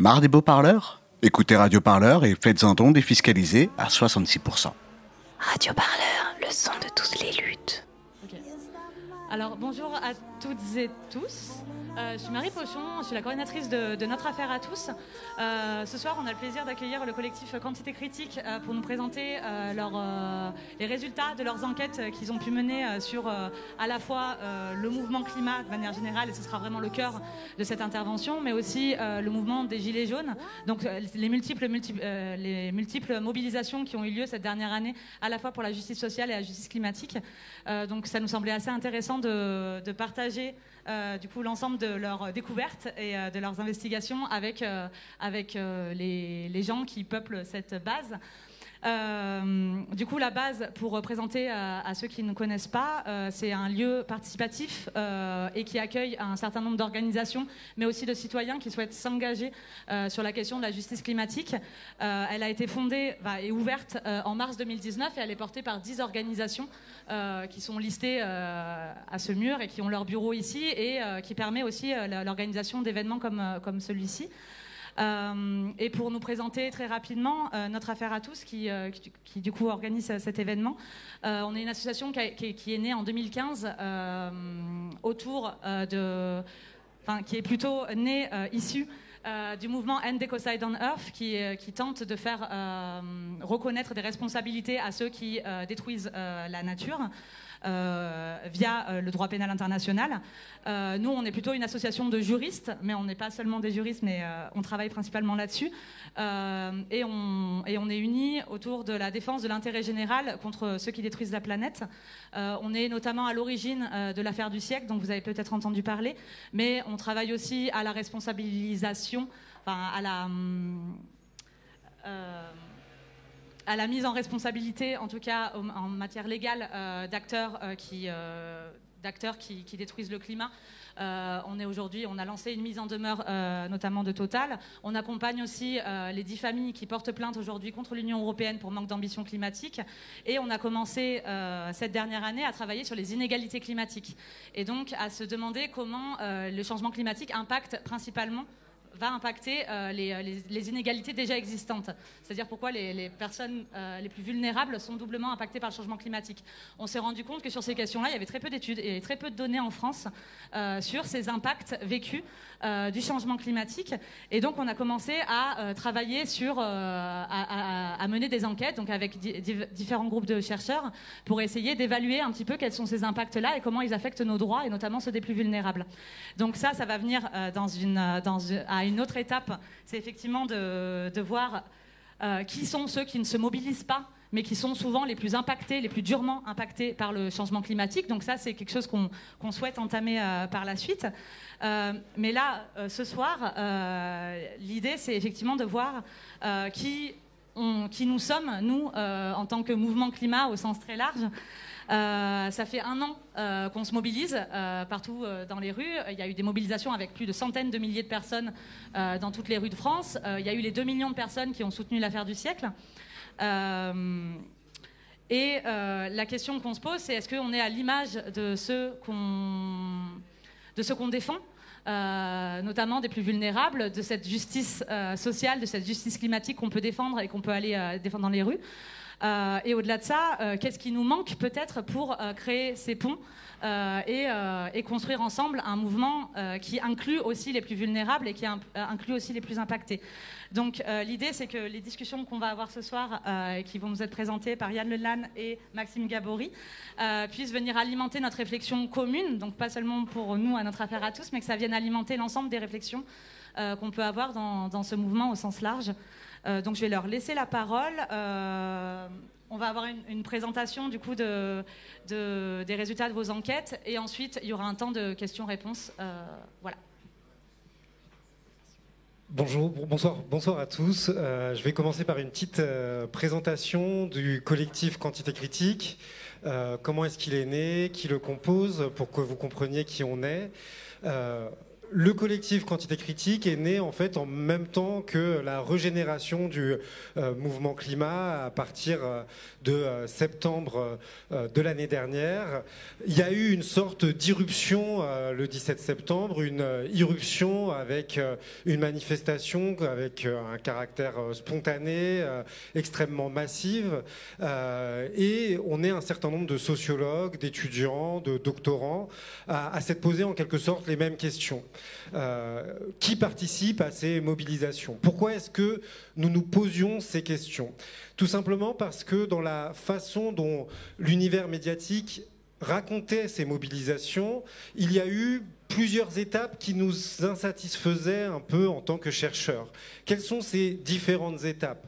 Marre des beaux parleurs? Écoutez Radio Parleur et faites un don défiscalisé à 66%. Radio Parleur, le son de toutes les luttes. Alors bonjour à toutes et tous. Euh, je suis Marie Pochon, je suis la coordinatrice de, Notre Affaire à tous. Euh, ce soir, on a le plaisir d'accueillir le collectif Quantité Critique euh, pour nous présenter les résultats de leurs enquêtes qu'ils ont pu mener sur à la fois le mouvement climat de manière générale, et ce sera vraiment le cœur de cette intervention, mais aussi le mouvement des Gilets jaunes. Donc les multiples, les multiples mobilisations qui ont eu lieu cette dernière année, à la fois pour la justice sociale et la justice climatique. donc ça nous semblait assez intéressant de, partager euh, l'ensemble de leurs découvertes et euh, de leurs investigations avec, euh, les, les, gens qui peuplent cette base. Euh, du coup, la base, pour présenter à, ceux qui ne connaissent pas, euh, c'est un lieu participatif euh, et qui accueille un certain nombre d'organisations, mais aussi de citoyens qui souhaitent s'engager sur la question de la justice climatique. elle a été fondée et ouverte en mars 2019 et elle est portée par 10 organisations qui sont listées à ce mur et qui ont leur bureau ici et qui permet aussi l'organisation d'événements comme celui-ci. Euh, et pour nous présenter très rapidement euh, notre affaire à tous, qui, euh, du coup organise cet événement, on est une association qui, est née en 2015 autour de, enfin, qui est plutôt née issue du mouvement End Ecocide on Earth qui tente de faire reconnaître des responsabilités à ceux qui détruisent la nature. Euh, via euh, le droit pénal international. Euh, nous, on est plutôt une association de juristes, mais on n'est pas seulement des juristes, mais on travaille principalement là-dessus. et, on, est unis autour de la défense de l'intérêt général contre ceux qui détruisent la planète. on est notamment à l'origine de l'affaire du siècle, dont vous avez peut-être entendu parler, mais on travaille aussi à la responsabilisation, enfin à la... Euh, à la mise en responsabilité, en tout cas en matière légale, euh, d'acteurs euh, qui, euh, qui, détruisent le climat. on est aujourd'hui, on a lancé une mise en demeure, notamment de Total. On accompagne aussi les dix familles qui portent plainte aujourd'hui contre l'Union européenne pour manque d'ambition climatique. Et on a commencé cette dernière année à travailler sur les inégalités climatiques. Et donc à se demander comment le changement climatique impacte principalement va impacter euh, euh, les, inégalités déjà existantes. C'est-à-dire pourquoi les, personnes euh, les plus vulnérables sont doublement impactées par le changement climatique. On s'est rendu compte que sur ces questions-là, il y avait très peu d'études et très peu de données en France sur ces impacts vécus du changement climatique. Et donc, on a commencé à travailler sur, à, mener des enquêtes, donc avec différents groupes de chercheurs, pour essayer d'évaluer un petit peu quels sont ces impacts-là et comment ils affectent nos droits, et notamment ceux des plus vulnérables. Donc ça, ça va venir dans à une autre étape, c'est effectivement de, voir euh, qui sont ceux qui ne se mobilisent pas mais qui sont souvent les plus impactés, les plus durement impactés par le changement climatique. Donc ça, c'est quelque chose qu'on souhaite entamer euh, par la suite. Euh, mais là, ce soir, l'idée, c'est effectivement de voir qui, nous sommes, nous, en tant que mouvement climat au sens très large. Euh, ça fait un an euh, qu'on se mobilise euh, partout dans les rues. Il y a eu des mobilisations avec plus de centaines de milliers de personnes dans toutes les rues de France. il y a eu les 2 millions de personnes qui ont soutenu l'affaire du siècle. et la question qu'on se pose, c'est est-ce qu'on est à l'image de ceux qu'on qu'on défend notamment des plus vulnérables, de cette justice sociale, de cette justice climatique qu'on peut défendre et qu'on peut aller défendre dans les rues? Euh, et au-delà de ça, euh, qu'est-ce qui nous manque peut-être pour euh, créer ces ponts et, construire ensemble un mouvement qui inclut aussi les plus vulnérables et qui inclut aussi les plus impactés. Donc l'idée, c'est que les discussions qu'on va avoir ce soir, et qui vont nous être présentées par Yann Lelan et Maxime Gabory, puissent venir alimenter notre réflexion commune, donc pas seulement pour nous, à notre affaire à tous, mais que ça vienne alimenter l'ensemble des réflexions qu'on peut avoir dans, dans, ce mouvement au sens large. Euh, donc je vais leur laisser la parole. Euh, on va avoir une, présentation du coup de, des résultats de vos enquêtes et ensuite il y aura un temps de questions-réponses. Euh, voilà. Bonjour, bonsoir, bonsoir à tous. je vais commencer par une petite présentation du collectif Quantité Critique. comment est-ce qu'il est né, qui le compose, pour que vous compreniez qui on est le collectif Quantité Critique est né en fait en même temps que la régénération du euh, mouvement climat à partir euh, de euh, septembre de l'année dernière. Il y a eu une sorte d'irruption le 17 septembre, une irruption avec une manifestation avec un caractère spontané, extrêmement massive. et on est un certain nombre de sociologues, d'étudiants, de doctorants à, à s'être posé en quelque sorte les mêmes questions. Euh, qui participe à ces mobilisations. Pourquoi est-ce que nous nous posions ces questions? Tout simplement parce que dans la façon dont l'univers médiatique racontait ces mobilisations, il y a eu plusieurs étapes qui nous insatisfaisaient un peu en tant que chercheurs. Quelles sont ces différentes étapes?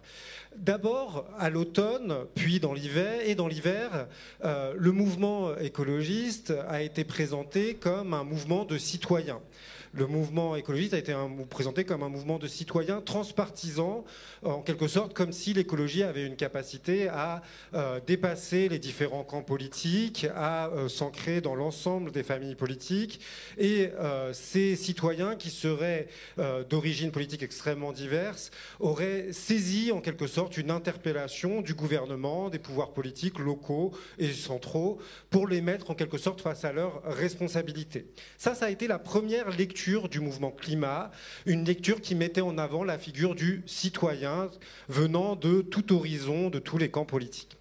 D'abord, à l'automne, puis dans l'hiver, et dans l'hiver, euh, le mouvement écologiste a été présenté comme un mouvement de citoyens le mouvement écologiste a été présenté comme un mouvement de citoyens transpartisans, en quelque sorte comme si l'écologie avait une capacité à euh, dépasser les différents camps politiques, à euh, s'ancrer dans l'ensemble des familles politiques. Et euh, ces citoyens qui seraient d'origine politique extrêmement diverses auraient saisi en quelque sorte une interpellation du gouvernement, des pouvoirs politiques locaux et centraux, pour les mettre en quelque sorte face à leurs responsabilités. Ça, ça a été la première lecture du mouvement climat, une lecture qui mettait en avant la figure du citoyen venant de tout horizon, de tous les camps politiques.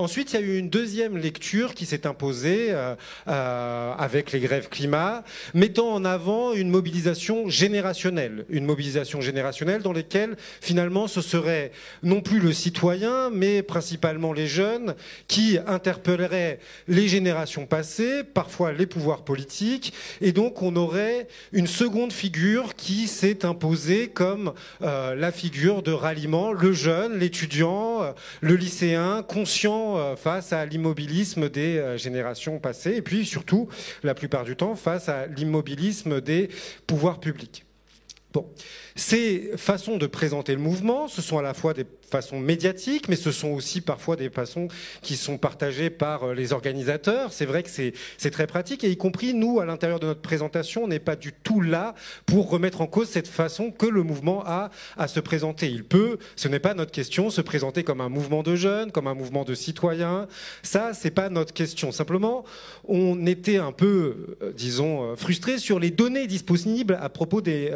Ensuite, il y a eu une deuxième lecture qui s'est imposée euh, euh, avec les grèves climat, mettant en avant une mobilisation générationnelle, une mobilisation générationnelle dans laquelle finalement ce serait non plus le citoyen, mais principalement les jeunes qui interpelleraient les générations passées, parfois les pouvoirs politiques, et donc on aurait une seconde figure qui s'est imposée comme euh, la figure de ralliement, le jeune, l'étudiant, le lycéen, conscient euh, face à l'immobilisme des euh, générations passées et puis surtout, la plupart du temps, face à l'immobilisme des pouvoirs publics. Bon, ces façons de présenter le mouvement, ce sont à la fois des façon médiatique, mais ce sont aussi parfois des façons qui sont partagées par euh, les organisateurs. C'est vrai que c'est très pratique, et y compris nous, à l'intérieur de notre présentation, on n'est pas du tout là pour remettre en cause cette façon que le mouvement a à se présenter. Il peut, ce n'est pas notre question, se présenter comme un mouvement de jeunes, comme un mouvement de citoyens. Ça, c'est pas notre question. Simplement, on était un peu, euh, disons, euh, frustrés sur les données disponibles à propos des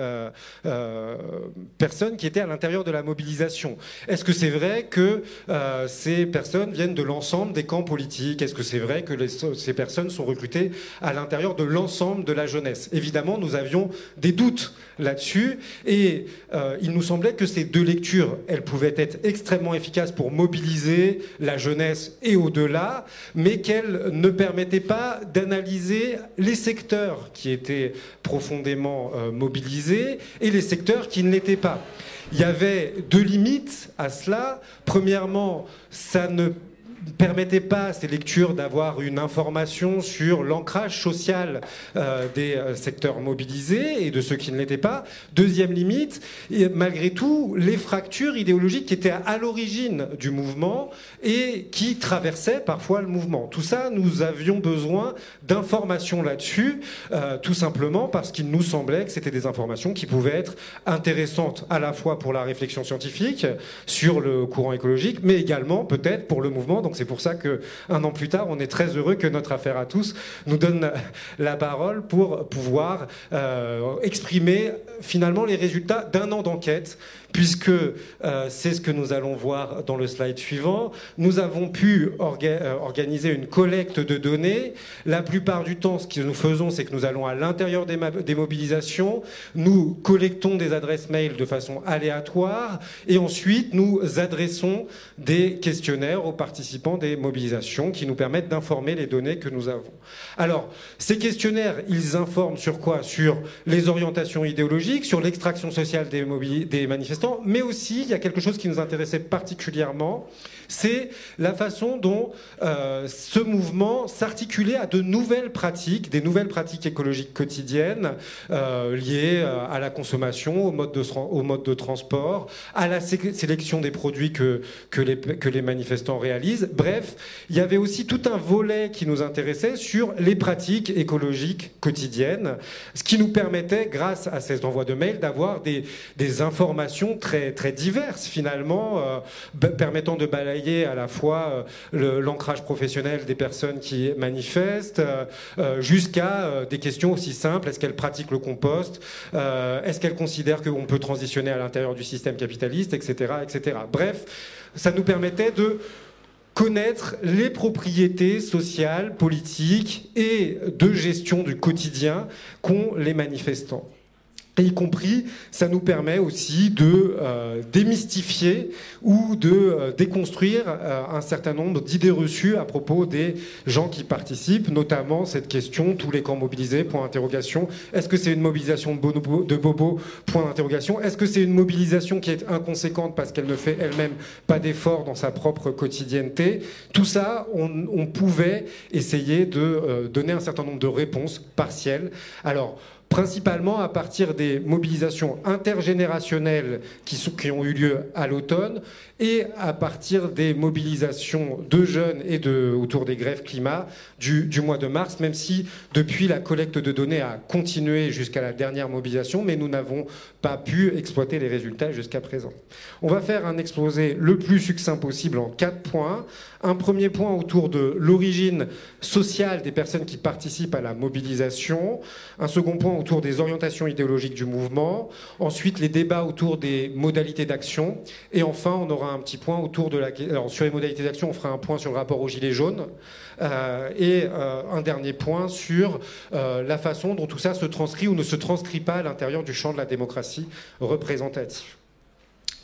personnes qui étaient à l'intérieur de la mobilisation. Est-ce que c'est vrai que euh, ces personnes viennent de l'ensemble des camps politiques? Est-ce que c'est vrai que ces personnes sont recrutées à l'intérieur de l'ensemble de la jeunesse? Évidemment, nous avions des doutes là-dessus et euh, il nous semblait que ces deux lectures, elles pouvaient être extrêmement efficaces pour mobiliser la jeunesse et au-delà, mais qu'elles ne permettaient pas d'analyser les secteurs qui étaient profondément euh, mobilisés et les secteurs qui ne l'étaient pas. Il y avait deux limites à cela. Premièrement, ça ne permettait pas à ces lectures d'avoir une information sur l'ancrage social euh, des euh, secteurs mobilisés et de ceux qui ne l'étaient pas. Deuxième limite, malgré tout, les fractures idéologiques qui étaient à l'origine du mouvement et qui traversaient parfois le mouvement. Tout ça, nous avions besoin d'informations là-dessus, euh, tout simplement parce qu'il nous semblait que c'était des informations qui pouvaient être intéressantes à la fois pour la réflexion scientifique sur le courant écologique, mais également peut-être pour le mouvement. C'est pour ça que un an plus tard, on est très heureux que notre affaire à tous nous donne la parole pour pouvoir euh, exprimer finalement les résultats d'un an d'enquête puisque euh, c'est ce que nous allons voir dans le slide suivant. Nous avons pu euh, organiser une collecte de données. La plupart du temps, ce que nous faisons, c'est que nous allons à l'intérieur des, mobilisations, nous collectons des adresses mail de façon aléatoire, et ensuite nous adressons des questionnaires aux participants des mobilisations qui nous permettent d'informer les données que nous avons. Alors, ces questionnaires, ils informent sur quoi? Sur les orientations idéologiques, sur l'extraction sociale des, des mais aussi il y a quelque chose qui nous intéressait particulièrement, c'est la façon dont euh, ce mouvement s'articulait à de nouvelles pratiques, des nouvelles pratiques écologiques quotidiennes euh, liées euh, à la consommation, au mode de, transport, à la sélection des produits que, les, manifestants réalisent. Bref, il y avait aussi tout un volet qui nous intéressait sur les pratiques écologiques quotidiennes, ce qui nous permettait, grâce à ces envois de mails, d'avoir des, informations très, très diverses finalement, euh, permettant de balayer à la fois euh, l'ancrage professionnel des personnes qui manifestent, euh, jusqu'à des questions aussi simples. Est-ce qu'elles pratiquent le compost? Est-ce qu'elles considèrent qu'on peut transitionner à l'intérieur du système capitaliste, etc., etc. Bref, ça nous permettait de connaître les propriétés sociales, politiques et de gestion du quotidien qu'ont les manifestants. Et y compris, ça nous permet aussi de euh, démystifier ou de euh, déconstruire euh, un certain nombre d'idées reçues à propos des gens qui participent, notamment cette question tous les camps mobilisés Point d'interrogation. Est-ce que c'est une mobilisation de bobo, Point d'interrogation. Est-ce que c'est une mobilisation qui est inconséquente parce qu'elle ne fait elle-même pas d'efforts dans sa propre quotidienneté Tout ça, on, on pouvait essayer de donner un certain nombre de réponses partielles. Alors principalement à partir des mobilisations intergénérationnelles qui, ont eu lieu à l'automne et à partir des mobilisations de jeunes et de, autour des grèves climat du, du, mois de mars, même si depuis la collecte de données a continué jusqu'à la dernière mobilisation, mais nous n'avons pas pu exploiter les résultats jusqu'à présent. On va faire un exposé le plus succinct possible en quatre points. Un premier point autour de l'origine sociale des personnes qui participent à la mobilisation. Un second point autour des orientations idéologiques du mouvement. Ensuite, les débats autour des modalités d'action. Et enfin, on aura un petit point autour de la. Alors, sur les modalités d'action, on fera un point sur le rapport aux Gilets jaunes. Euh, et euh, un dernier point sur euh, la façon dont tout ça se transcrit ou ne se transcrit pas à l'intérieur du champ de la démocratie représentative.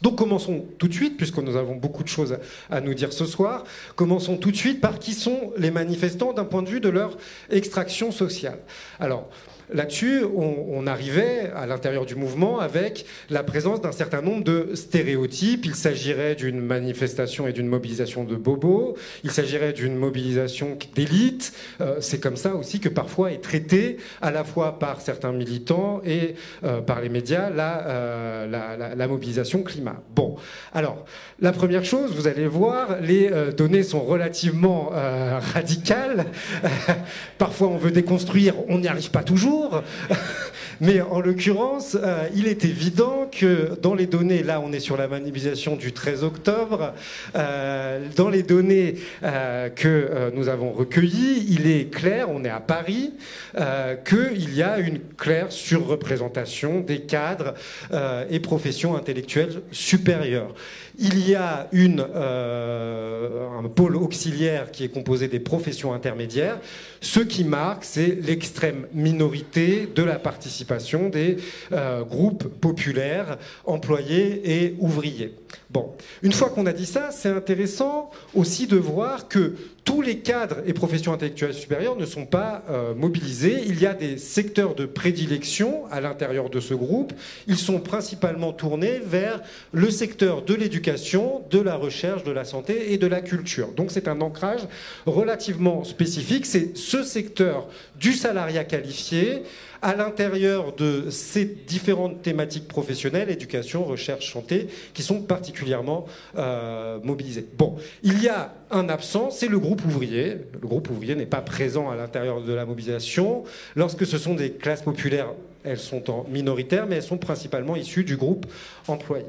Donc commençons tout de suite, puisque nous avons beaucoup de choses à nous dire ce soir, commençons tout de suite par qui sont les manifestants d'un point de vue de leur extraction sociale. Alors, là-dessus, on, arrivait à l'intérieur du mouvement avec la présence d'un certain nombre de stéréotypes. Il s'agirait d'une manifestation et d'une mobilisation de bobos. Il s'agirait d'une mobilisation d'élite. Euh, c'est comme ça aussi que parfois est traité à la fois par certains militants et euh, par les médias la, euh, la, mobilisation climat. Bon, alors la première chose, vous allez voir, les données sont relativement radicales. parfois, on veut déconstruire, on n'y arrive pas toujours. Mais en l'occurrence, euh, il est évident que dans les données, là on est sur la mobilisation du 13 octobre, euh, dans les données euh, que nous avons recueillies, il est clair, on est à Paris, qu'il y a une claire surreprésentation des cadres et professions intellectuelles supérieures. Il y a une, un pôle auxiliaire qui est composé des professions intermédiaires. Ce qui marque, c'est l'extrême minorité de la participation des euh, groupes populaires, employés et ouvriers. Bon, une fois qu'on a dit ça, c'est intéressant aussi de voir que tous les cadres et professions intellectuelles supérieures ne sont pas euh, mobilisés. Il y a des secteurs de prédilection à l'intérieur de ce groupe. Ils sont principalement tournés vers le secteur de l'éducation, de la recherche, de la santé et de la culture. Donc c'est un ancrage relativement spécifique. C'est ce secteur du salariat qualifié à l'intérieur de ces différentes thématiques professionnelles, éducation, recherche, santé, qui sont particulièrement euh, mobilisées. Bon, il y a un absent, c'est le groupe ouvrier. Le groupe ouvrier n'est pas présent à l'intérieur de la mobilisation. Lorsque ce sont des classes populaires, elles sont en minoritaire, mais elles sont principalement issues du groupe employé.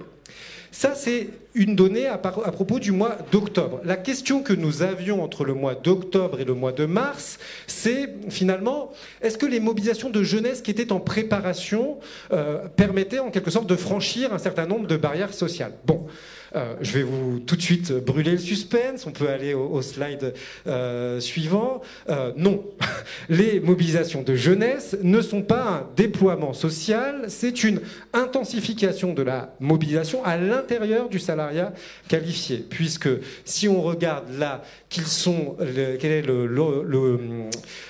Ça, c'est une donnée à, propos du mois d'octobre. La question que nous avions entre le mois d'octobre et le mois de mars, c'est finalement, est-ce que les mobilisations de jeunesse qui étaient en préparation euh, permettaient en quelque sorte de franchir un certain nombre de barrières sociales? Bon. Euh, je vais vous tout de suite brûler le suspense. On peut aller au, slide euh, suivant. Euh, non, les mobilisations de jeunesse ne sont pas un déploiement social, c'est une intensification de la mobilisation à l'intérieur du salariat qualifié. Puisque si on regarde là qu'ils sont, quelle est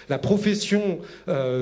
la profession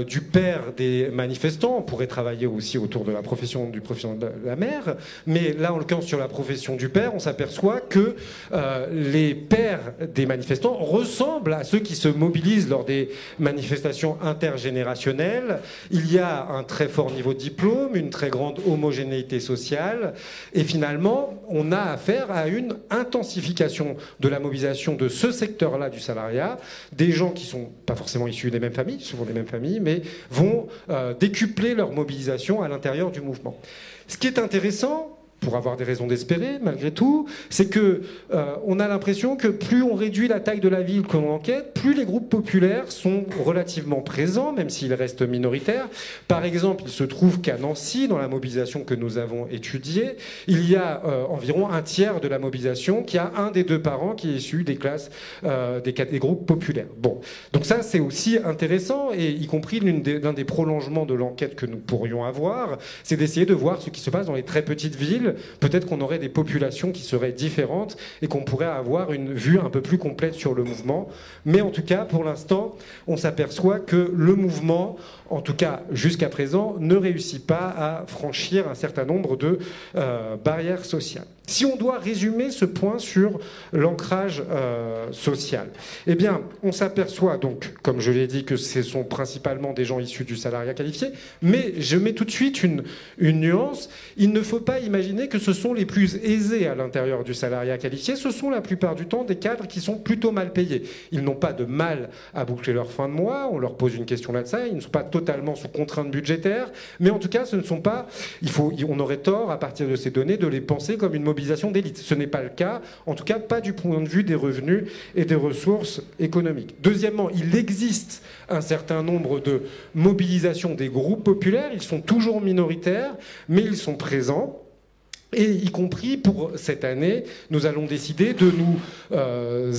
du père des manifestants, on pourrait travailler aussi autour de la profession du profession de la mère, mais là en l'occurrence sur la profession du on s'aperçoit que euh, les pères des manifestants ressemblent à ceux qui se mobilisent lors des manifestations intergénérationnelles. Il y a un très fort niveau de diplôme, une très grande homogénéité sociale, et finalement, on a affaire à une intensification de la mobilisation de ce secteur-là du salariat, des gens qui sont pas forcément issus des mêmes familles, souvent des mêmes familles, mais vont euh, décupler leur mobilisation à l'intérieur du mouvement. Ce qui est intéressant, pour avoir des raisons d'espérer malgré tout, c'est que euh, on a l'impression que plus on réduit la taille de la ville qu'on enquête, plus les groupes populaires sont relativement présents, même s'ils restent minoritaires. Par exemple, il se trouve qu'à Nancy, dans la mobilisation que nous avons étudiée, il y a euh, environ un tiers de la mobilisation qui a un des deux parents qui est issu des classes euh, des, groupes populaires. Bon, donc ça c'est aussi intéressant et y compris l'un des prolongements de l'enquête que nous pourrions avoir, c'est d'essayer de voir ce qui se passe dans les très petites villes peut-être qu'on aurait des populations qui seraient différentes et qu'on pourrait avoir une vue un peu plus complète sur le mouvement. Mais en tout cas, pour l'instant, on s'aperçoit que le mouvement, en tout cas jusqu'à présent, ne réussit pas à franchir un certain nombre de euh, barrières sociales. Si on doit résumer ce point sur l'ancrage euh, social, eh bien, on s'aperçoit donc, comme je l'ai dit, que ce sont principalement des gens issus du salariat qualifié, mais je mets tout de suite une, nuance. Il ne faut pas imaginer que ce sont les plus aisés à l'intérieur du salariat qualifié, ce sont la plupart du temps des cadres qui sont plutôt mal payés. Ils n'ont pas de mal à boucler leur fin de mois, on leur pose une question là-dessus, ils ne sont pas totalement sous contrainte budgétaire, mais en tout cas, ce ne sont pas, il faut, on aurait tort à partir de ces données de les penser comme une Ce n'est pas le cas, en tout cas pas du point de vue des revenus et des ressources économiques. Deuxièmement, il existe un certain nombre de mobilisations des groupes populaires, ils sont toujours minoritaires, mais ils sont présents. Et y compris pour cette année, nous allons décider de nous euh,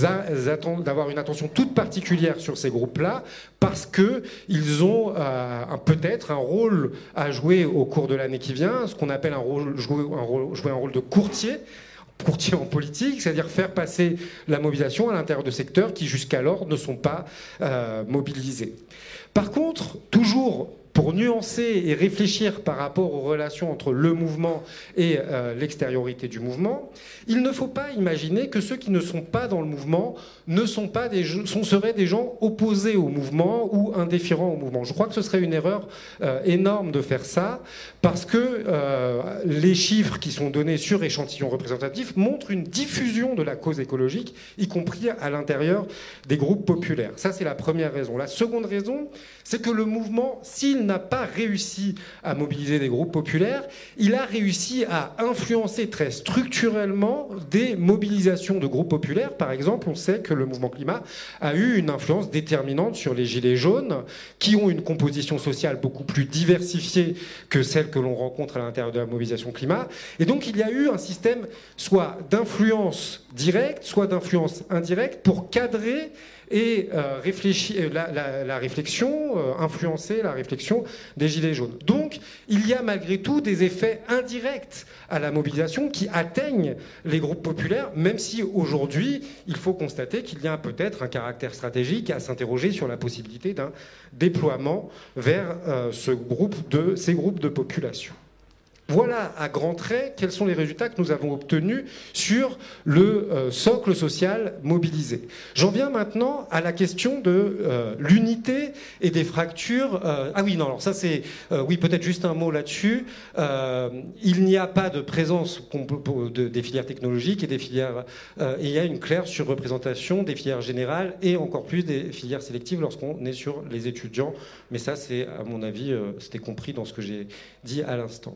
d'avoir une attention toute particulière sur ces groupes-là, parce que ils ont euh, peut-être un rôle à jouer au cours de l'année qui vient, ce qu'on appelle un rôle, jouer, un rôle, de courtier courtier en politique, c'est-à-dire faire passer la mobilisation à l'intérieur de secteurs qui jusqu'alors ne sont pas euh, mobilisés. Par contre, toujours pour nuancer et réfléchir par rapport aux relations entre le mouvement et euh, l'extériorité du mouvement, il ne faut pas imaginer que ceux qui ne sont pas dans le mouvement ne sont pas des sont, seraient des gens opposés au mouvement ou indifférents au mouvement. Je crois que ce serait une erreur euh, énorme de faire ça parce que euh, les chiffres qui sont donnés sur échantillons représentatifs montrent une diffusion de la cause écologique, y compris à l'intérieur des groupes populaires. Ça, c'est la première raison. La seconde raison, c'est que le mouvement, s'il n'a pas réussi à mobiliser des groupes populaires, il a réussi à influencer très structurellement des mobilisations de groupes populaires. Par exemple, on sait que le mouvement climat a eu une influence déterminante sur les gilets jaunes, qui ont une composition sociale beaucoup plus diversifiée que celle que l'on rencontre à l'intérieur de la mobilisation climat. Et donc il y a eu un système soit d'influence directe, soit d'influence indirecte pour cadrer et euh, euh, la, réflexion, euh, influencer la réflexion des Gilets jaunes. Donc, il y a malgré tout des effets indirects à la mobilisation qui atteignent les groupes populaires, même si aujourd'hui, il faut constater qu'il y a peut-être un caractère stratégique à s'interroger sur la possibilité d'un déploiement vers ces groupes de population. Voilà à grands traits quels sont les résultats que nous avons obtenus sur le euh, socle social mobilisé. J'en viens maintenant à la question de euh, l'unité et des fractures. Euh, ah oui, non, alors ça c'est... oui, peut-être juste un mot là-dessus. il n'y a pas de présence des filières technologiques et des filières... il y a une claire surreprésentation des filières générales et encore plus des filières sélectives lorsqu'on est sur les étudiants. Mais ça, c'est, à mon avis, c'était compris dans ce que j'ai dit à l'instant.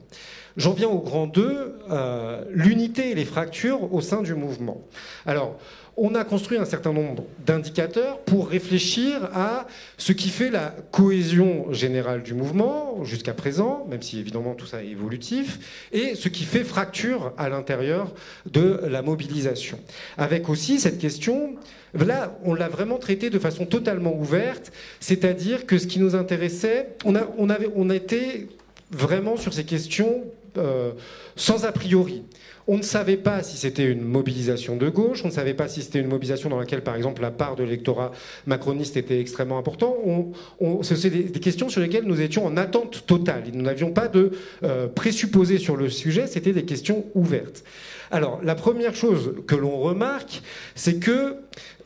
J'en viens au grand 2, euh, l'unité et les fractures au sein du mouvement. Alors, on a construit un certain nombre d'indicateurs pour réfléchir à ce qui fait la cohésion générale du mouvement jusqu'à présent, même si évidemment tout ça est évolutif, et ce qui fait fracture à l'intérieur de la mobilisation. Avec aussi cette question, là on l'a vraiment traité de façon totalement ouverte, c'est-à-dire que ce qui nous intéressait, on a, on avait, on été vraiment sur ces questions sans a priori. On ne savait pas si c'était une mobilisation de gauche, on ne savait pas si c'était une mobilisation dans laquelle, par exemple, la part de l'électorat macroniste était extrêmement importante. On, c'est des, questions sur lesquelles nous étions en attente totale. Nous n'avions pas de euh, présupposés sur le sujet, c'était des questions ouvertes. Alors, la première chose que l'on remarque, c'est que,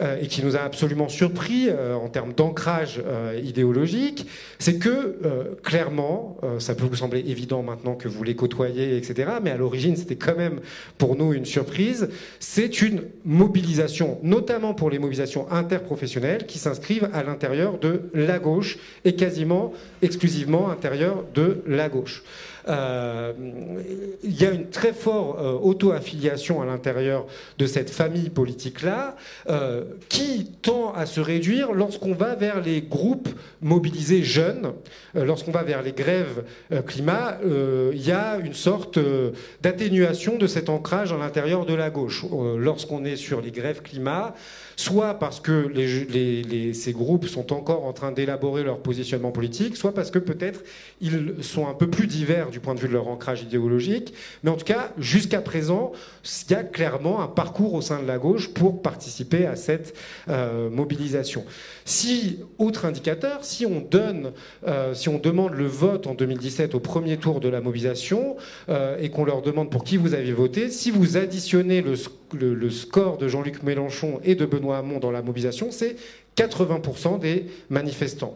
euh, et qui nous a absolument surpris euh, en termes d'ancrage euh, idéologique, c'est que, clairement, ça peut vous sembler évident maintenant que vous les côtoyez, etc., mais à l'origine, c'était quand même pour nous une surprise, c'est une mobilisation, notamment pour les mobilisations interprofessionnelles, qui s'inscrivent à l'intérieur de la gauche et quasiment exclusivement à l'intérieur de la gauche. Euh, il y a une très forte euh, auto-affiliation à l'intérieur de cette famille politique-là, euh, qui tend à se réduire lorsqu'on va vers les groupes mobilisés jeunes, lorsqu'on va vers les grèves climat, il y a une sorte d'atténuation de cet ancrage à l'intérieur de la gauche. lorsqu'on est sur les grèves climat, soit parce que ces groupes sont encore en train d'élaborer leur positionnement politique, soit parce que peut-être ils sont un peu plus divers du point de vue de leur ancrage idéologique. Mais en tout cas, jusqu'à présent, il y a clairement un parcours au sein de la gauche pour participer à cette euh, mobilisation. Si, autre indicateur, si on donne, euh, si on demande le vote en 2017 au premier tour de la mobilisation euh, et qu'on leur demande pour qui vous avez voté, si vous additionnez le, le score de Jean-Luc Mélenchon et de Benoît Hamon dans la mobilisation, c'est 80% des manifestants.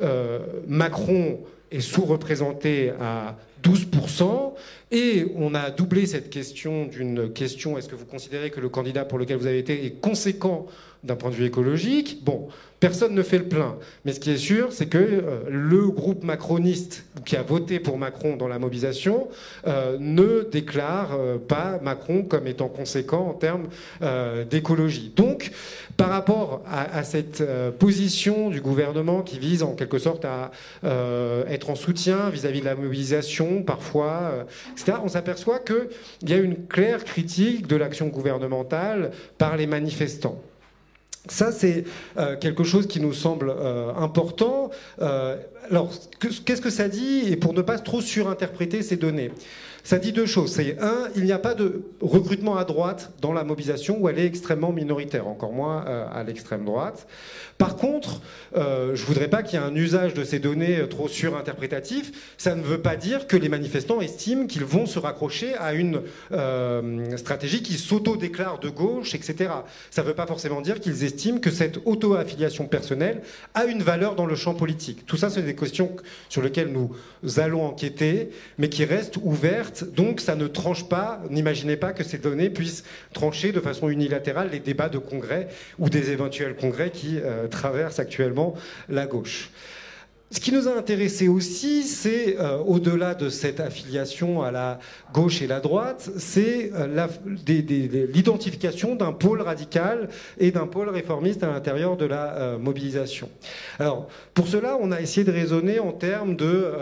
Euh, Macron est sous-représenté à 12%. Et on a doublé cette question d'une question est-ce que vous considérez que le candidat pour lequel vous avez été est conséquent d'un point de vue écologique Bon, personne ne fait le plein. Mais ce qui est sûr, c'est que euh, le groupe macroniste qui a voté pour Macron dans la mobilisation euh, ne déclare euh, pas Macron comme étant conséquent en termes d'écologie. Donc, par rapport à, cette position du gouvernement qui vise en quelque sorte à être en soutien vis-à-vis de la mobilisation, parfois, etc., on s'aperçoit qu'il y a une claire critique de l'action gouvernementale par les manifestants. Ça, c'est euh, quelque chose qui nous semble euh, important. Euh, alors, qu'est-ce que ça dit? Et pour ne pas trop surinterpréter ces données, ça dit deux choses. C'est un, il n'y a pas de recrutement à droite dans la mobilisation où elle est extrêmement minoritaire, encore moins à l'extrême droite. Par contre, euh, je ne voudrais pas qu'il y ait un usage de ces données euh, trop surinterprétatif. Ça ne veut pas dire que les manifestants estiment qu'ils vont se raccrocher à une euh, stratégie qui s'auto-déclare de gauche, etc. Ça ne veut pas forcément dire qu'ils estiment que cette auto-affiliation personnelle a une valeur dans le champ politique. Tout ça, c'est des questions sur lesquelles nous allons enquêter, mais qui restent ouvertes. Donc, ça ne tranche pas. N'imaginez pas que ces données puissent trancher de façon unilatérale les débats de congrès ou des éventuels congrès qui traverse actuellement la gauche. Ce qui nous a intéressé aussi, c'est, euh, au-delà de cette affiliation à la gauche et la droite, c'est euh, l'identification d'un pôle radical et d'un pôle réformiste à l'intérieur de la euh, mobilisation. Alors, pour cela, on a essayé de raisonner en termes de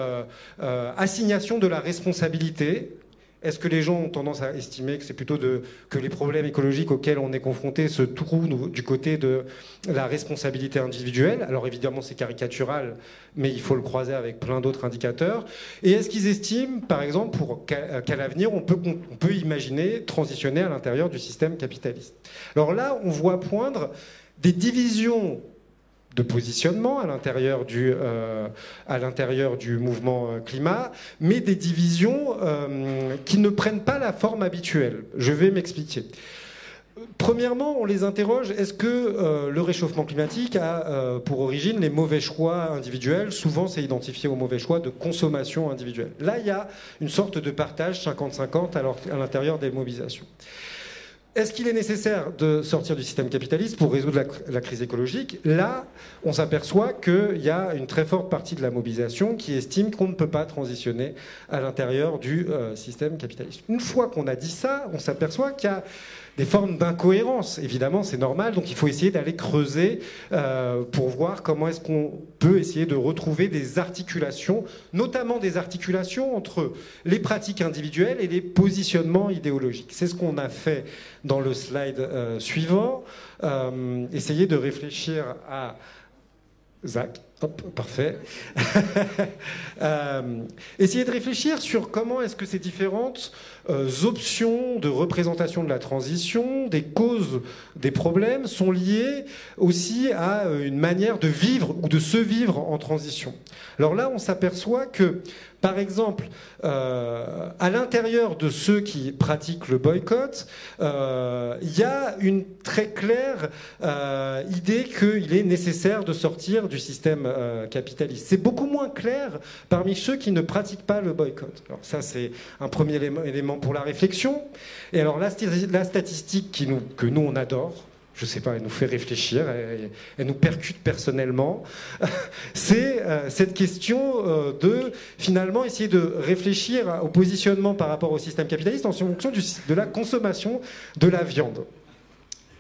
assignation de la responsabilité est-ce que les gens ont tendance à estimer que c'est plutôt de, que les problèmes écologiques auxquels on est confronté se trouvent du côté de la responsabilité individuelle? Alors évidemment c'est caricatural, mais il faut le croiser avec plein d'autres indicateurs. Et est-ce qu'ils estiment, par exemple, qu'à l'avenir on peut imaginer transitionner à l'intérieur du système capitaliste? Alors là, on voit poindre des divisions de positionnement à l'intérieur du, euh, mouvement euh, climat, mais des divisions euh, qui ne prennent pas la forme habituelle. Je vais m'expliquer. Premièrement, on les interroge, est-ce que le réchauffement climatique a pour origine les mauvais choix individuels? Souvent, c'est identifié aux mauvais choix de consommation individuelle. Là, il y a une sorte de partage 50-50 à l'intérieur des mobilisations. Est-ce qu'il est nécessaire de sortir du système capitaliste pour résoudre la, crise écologique? Là, on s'aperçoit qu'il y a une très forte partie de la mobilisation qui estime qu'on ne peut pas transitionner à l'intérieur du euh, système capitaliste. Une fois qu'on a dit ça, on s'aperçoit qu'il y a des formes d'incohérence. Évidemment, c'est normal, donc il faut essayer d'aller creuser euh, pour voir comment est-ce qu'on peut essayer de retrouver des articulations, notamment des articulations entre les pratiques individuelles et les positionnements idéologiques. C'est ce qu'on a fait dans le slide euh, suivant. Euh, essayer de réfléchir à Zach Hop, parfait. euh, essayez de réfléchir sur comment est-ce que ces différentes options de représentation de la transition, des causes des problèmes, sont liées aussi à euh, une manière de vivre ou de se vivre en transition. Alors là, on s'aperçoit que par exemple, euh, à l'intérieur de ceux qui pratiquent le boycott, euh, il y a une très claire euh, idée qu'il est nécessaire de sortir du système capitaliste. C'est beaucoup moins clair parmi ceux qui ne pratiquent pas le boycott. Alors ça, c'est un premier élément pour la réflexion. Et alors la, statistique que nous, on adore, je sais pas, elle nous fait réfléchir, elle, nous percute personnellement, c'est euh, cette question euh, de finalement essayer de réfléchir au positionnement par rapport au système capitaliste en fonction de la consommation de la viande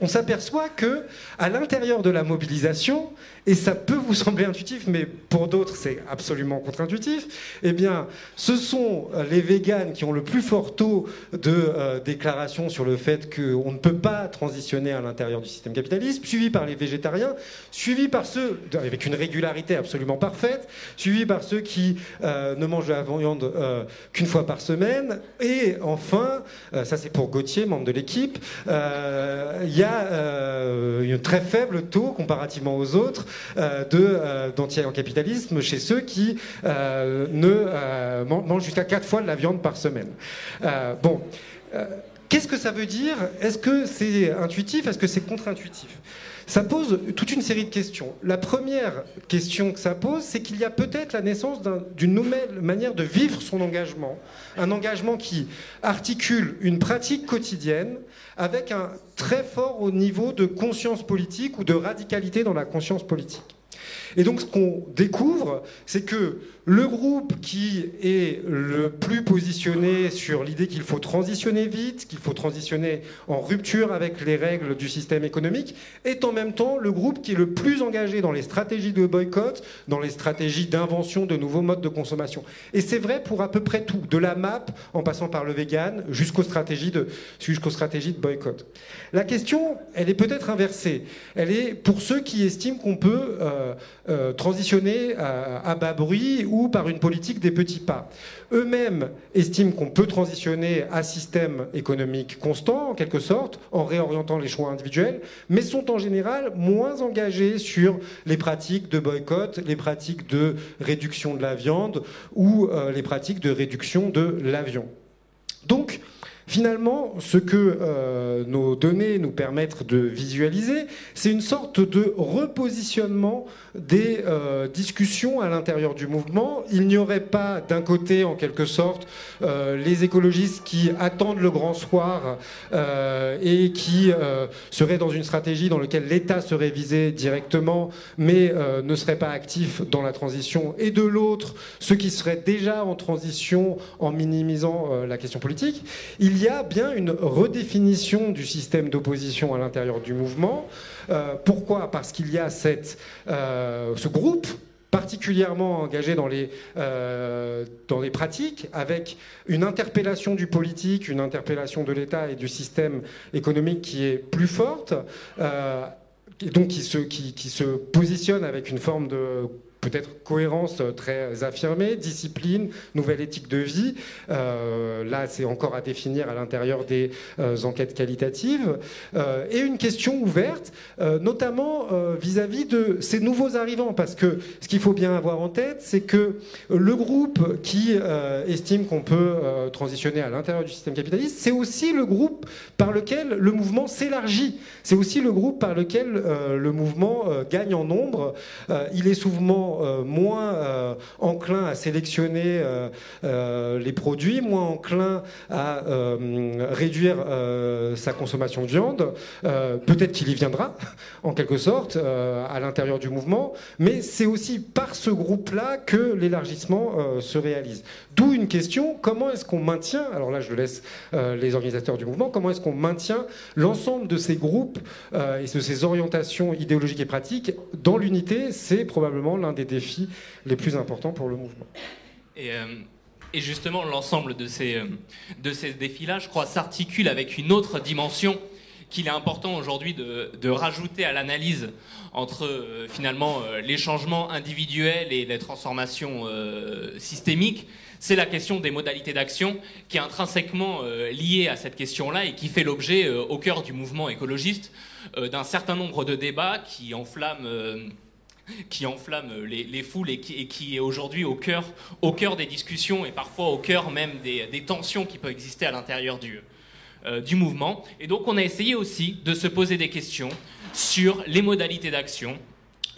on s'aperçoit que à l'intérieur de la mobilisation, et ça peut vous sembler intuitif, mais pour d'autres c'est absolument contre-intuitif, eh bien, ce sont les véganes qui ont le plus fort taux de euh, déclaration sur le fait qu'on ne peut pas transitionner à l'intérieur du système capitaliste, suivi par les végétariens, suivi par ceux avec une régularité absolument parfaite, suivi par ceux qui euh, ne mangent de la viande euh, qu'une fois par semaine, et enfin, ça c'est pour Gauthier, membre de l'équipe, il y a euh, un très faible taux, comparativement aux autres, euh, euh, d'anti-capitalisme chez ceux qui ne mangent jusqu'à 4 fois de la viande par semaine. bon. Qu'est-ce que ça veut dire? Est-ce que c'est intuitif? Est-ce que c'est contre-intuitif? Ça pose toute une série de questions. La première question que ça pose, c'est qu'il y a peut-être la naissance d'une nouvelle manière de vivre son engagement, un engagement qui articule une pratique quotidienne avec un très fort niveau de conscience politique ou de radicalité dans la conscience politique. Et donc ce qu'on découvre, c'est que le groupe qui est le plus positionné sur l'idée qu'il faut transitionner vite, qu'il faut transitionner en rupture avec les règles du système économique, est en même temps le groupe qui est le plus engagé dans les stratégies de boycott, dans les stratégies d'invention de nouveaux modes de consommation. Et c'est vrai pour à peu près tout, de la map en passant par le vegan jusqu'aux stratégies de, jusqu'aux de boycott. La question, elle est peut-être inversée. Elle est pour ceux qui estiment qu'on peut euh, euh, transitionner à, bas bruit ou par une politique des petits pas. Eux-mêmes estiment qu'on peut transitionner à système économique constant, en quelque sorte, en réorientant les choix individuels, mais sont en général moins engagés sur les pratiques de boycott, les pratiques de réduction de la viande ou euh, les pratiques de réduction de l'avion. Donc, Finalement, ce que euh, nos données nous permettent de visualiser, c'est une sorte de repositionnement des euh, discussions à l'intérieur du mouvement. Il n'y aurait pas d'un côté, en quelque sorte, euh, les écologistes qui attendent le grand soir et qui seraient dans une stratégie dans laquelle l'État serait visé directement, mais ne serait pas actif dans la transition, et de l'autre, ceux qui seraient déjà en transition en minimisant la question politique. Il y a bien une redéfinition du système d'opposition à l'intérieur du mouvement. Euh, pourquoi? Parce qu'il y a cette, euh, ce groupe particulièrement engagé dans les, euh, dans les pratiques, avec une interpellation du politique, une interpellation de l'État et du système économique qui est plus forte, et donc qui se, qui, qui se positionne avec une forme de peut-être cohérence euh, très affirmée, discipline, nouvelle éthique de vie. Euh, là, c'est encore à définir à l'intérieur des euh, enquêtes qualitatives. et une question ouverte, notamment vis-à-vis de ces nouveaux arrivants, parce que ce qu'il faut bien avoir en tête, c'est que le groupe qui estime qu'on peut transitionner à l'intérieur du système capitaliste, c'est aussi le groupe par lequel le mouvement s'élargit. C'est aussi le groupe par lequel le mouvement gagne en nombre. il est souvent euh, moins euh, enclin à sélectionner euh, les produits, moins enclin à réduire sa consommation de viande. Peut-être qu'il y viendra, en quelque sorte, à l'intérieur du mouvement, mais c'est aussi par ce groupe-là que l'élargissement se réalise. D'où une question, comment est-ce qu'on maintient, alors là je laisse les organisateurs du mouvement, comment est-ce qu'on maintient l'ensemble de ces groupes et de ces orientations idéologiques et pratiques dans l'unité? C'est probablement l'un des défis les plus importants pour le mouvement. Et, euh, justement, l'ensemble de ces, euh, de ces défis-là, je crois, s'articule avec une autre dimension qu'il est important aujourd'hui de, rajouter à l'analyse entre euh, finalement les changements individuels et les transformations systémiques, c'est la question des modalités d'action qui est intrinsèquement liée à cette question-là et qui fait l'objet au cœur du mouvement écologiste d'un certain nombre de débats qui enflamment qui enflamme les, foules et qui, est aujourd'hui au cœur, au cœur des discussions et parfois au cœur même des, tensions qui peuvent exister à l'intérieur du, euh, du mouvement. Et donc on a essayé aussi de se poser des questions sur les modalités d'action,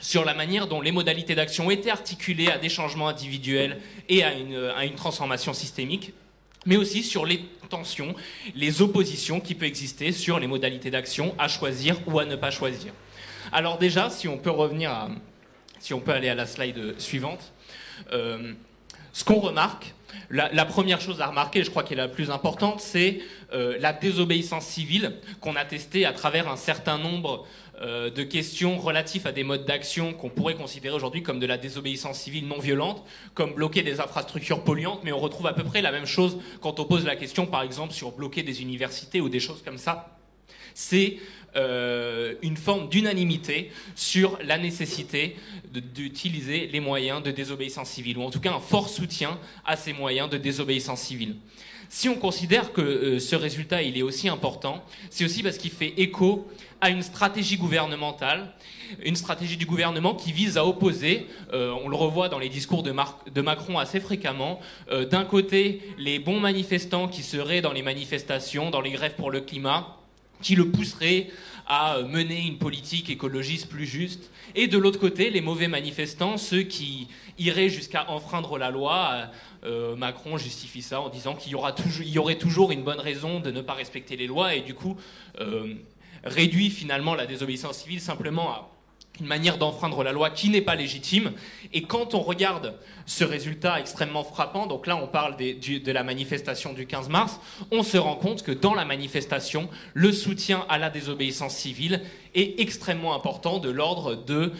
sur la manière dont les modalités d'action étaient articulées à des changements individuels et à une, à une transformation systémique mais aussi sur les tensions, les oppositions qui peuvent exister sur les modalités d'action à choisir ou à ne pas choisir. Alors déjà, si on peut revenir à, si on peut aller à la slide suivante, euh, ce qu'on remarque, la, première chose à remarquer, je crois qu'elle est la plus importante, c'est euh, la désobéissance civile qu'on a testée à travers un certain nombre euh, de questions relatives à des modes d'action qu'on pourrait considérer aujourd'hui comme de la désobéissance civile non violente, comme bloquer des infrastructures polluantes, mais on retrouve à peu près la même chose quand on pose la question, par exemple, sur bloquer des universités ou des choses comme ça. C'est euh, une forme d'unanimité sur la nécessité d'utiliser les moyens de désobéissance civile, ou en tout cas un fort soutien à ces moyens de désobéissance civile. Si on considère que euh, ce résultat est aussi important, c'est aussi parce qu'il fait écho à une stratégie gouvernementale, une stratégie du gouvernement qui vise à opposer, euh, on le revoit dans les discours de Macron assez fréquemment, d'un côté les bons manifestants qui seraient dans les manifestations, dans les grèves pour le climat, qui le pousserait à mener une politique écologiste plus juste. Et de l'autre côté, les mauvais manifestants, ceux qui iraient jusqu'à enfreindre la loi. Euh, Macron justifie ça en disant qu'il y, y, aurait toujours une bonne raison de ne pas respecter les lois et du coup euh, réduit finalement la désobéissance civile simplement à une manière d'enfreindre la loi qui n'est pas légitime. Et quand on regarde ce résultat extrêmement frappant, donc là on parle de la manifestation du 15 mars, on se rend compte que dans la manifestation, le soutien à la désobéissance civile est extrêmement important, de l'ordre de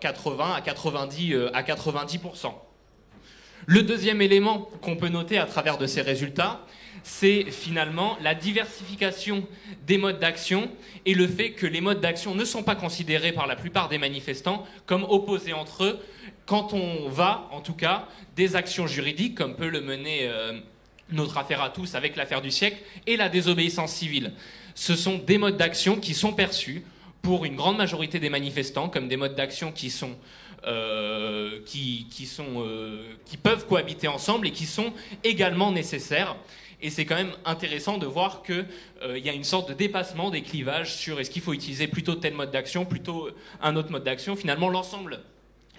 80 euh, à 90, euh, à 90%. Le deuxième élément qu'on peut noter à travers de ces résultats, c'est finalement la diversification des modes d'action et le fait que les modes d'action ne sont pas considérés par la plupart des manifestants comme opposés entre eux quand on va, en tout cas, des actions juridiques, comme peut le mener euh, notre affaire à tous avec l'affaire du siècle, et la désobéissance civile. Ce sont des modes d'action qui sont perçus pour une grande majorité des manifestants comme des modes d'action qui euh, euh, qui peuvent cohabiter ensemble et qui sont également nécessaires. Et c'est quand même intéressant de voir qu'il euh, y a une sorte de dépassement des clivages sur est-ce qu'il faut utiliser plutôt tel mode d'action, plutôt un autre mode d'action. Finalement, l'ensemble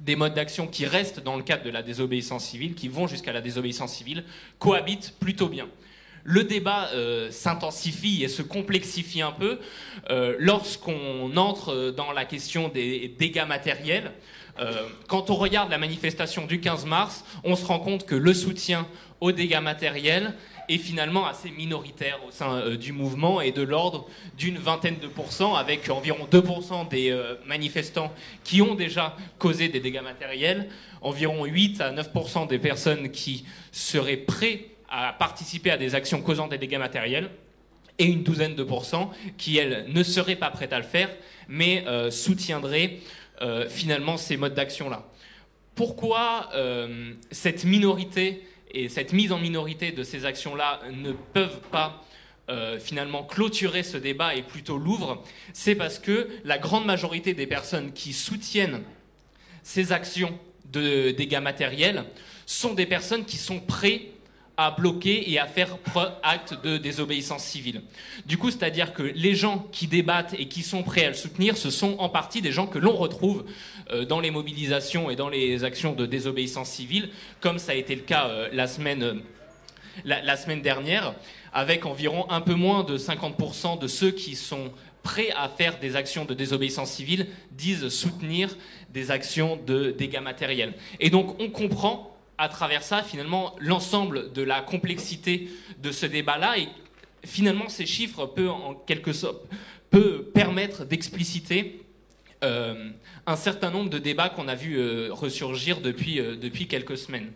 des modes d'action qui restent dans le cadre de la désobéissance civile, qui vont jusqu'à la désobéissance civile, cohabitent plutôt bien. Le débat euh, s'intensifie et se complexifie un peu euh, lorsqu'on entre dans la question des dégâts matériels. Quand on regarde la manifestation du 15 mars, on se rend compte que le soutien aux dégâts matériels est finalement assez minoritaire au sein euh, du mouvement et de l'ordre d'une vingtaine de pourcents, avec environ 2% des euh, manifestants qui ont déjà causé des dégâts matériels, environ 8 à 9% des personnes qui seraient prêts à participer à des actions causant des dégâts matériels, et une douzaine de pourcents qui, elles, ne seraient pas prêtes à le faire, mais euh, soutiendraient finalement ces modes d'action-là. Pourquoi cette minorité et cette mise en minorité de ces actions-là ne peuvent pas euh, finalement clôturer ce débat et plutôt l'ouvre, c'est parce que la grande majorité des personnes qui soutiennent ces actions de dégâts matériels sont des personnes qui sont prêtes à bloquer et à faire acte de désobéissance civile. Du coup, c'est-à-dire que les gens qui débattent et qui sont prêts à le soutenir, ce sont en partie des gens que l'on retrouve euh, dans les mobilisations et dans les actions de désobéissance civile, comme ça a été le cas euh, la semaine, euh, la, semaine dernière, avec environ un peu moins de 50% de ceux qui sont prêts à faire des actions de désobéissance civile disent soutenir des actions de dégâts matériels. Et donc on comprend à travers ça, finalement, l'ensemble de la complexité de ce débat-là. Et finalement, ces chiffres peuvent, en quelque sorte, peut permettre d'expliciter euh, un certain nombre de débats qu'on a vu euh, ressurgir depuis, euh, depuis quelques semaines.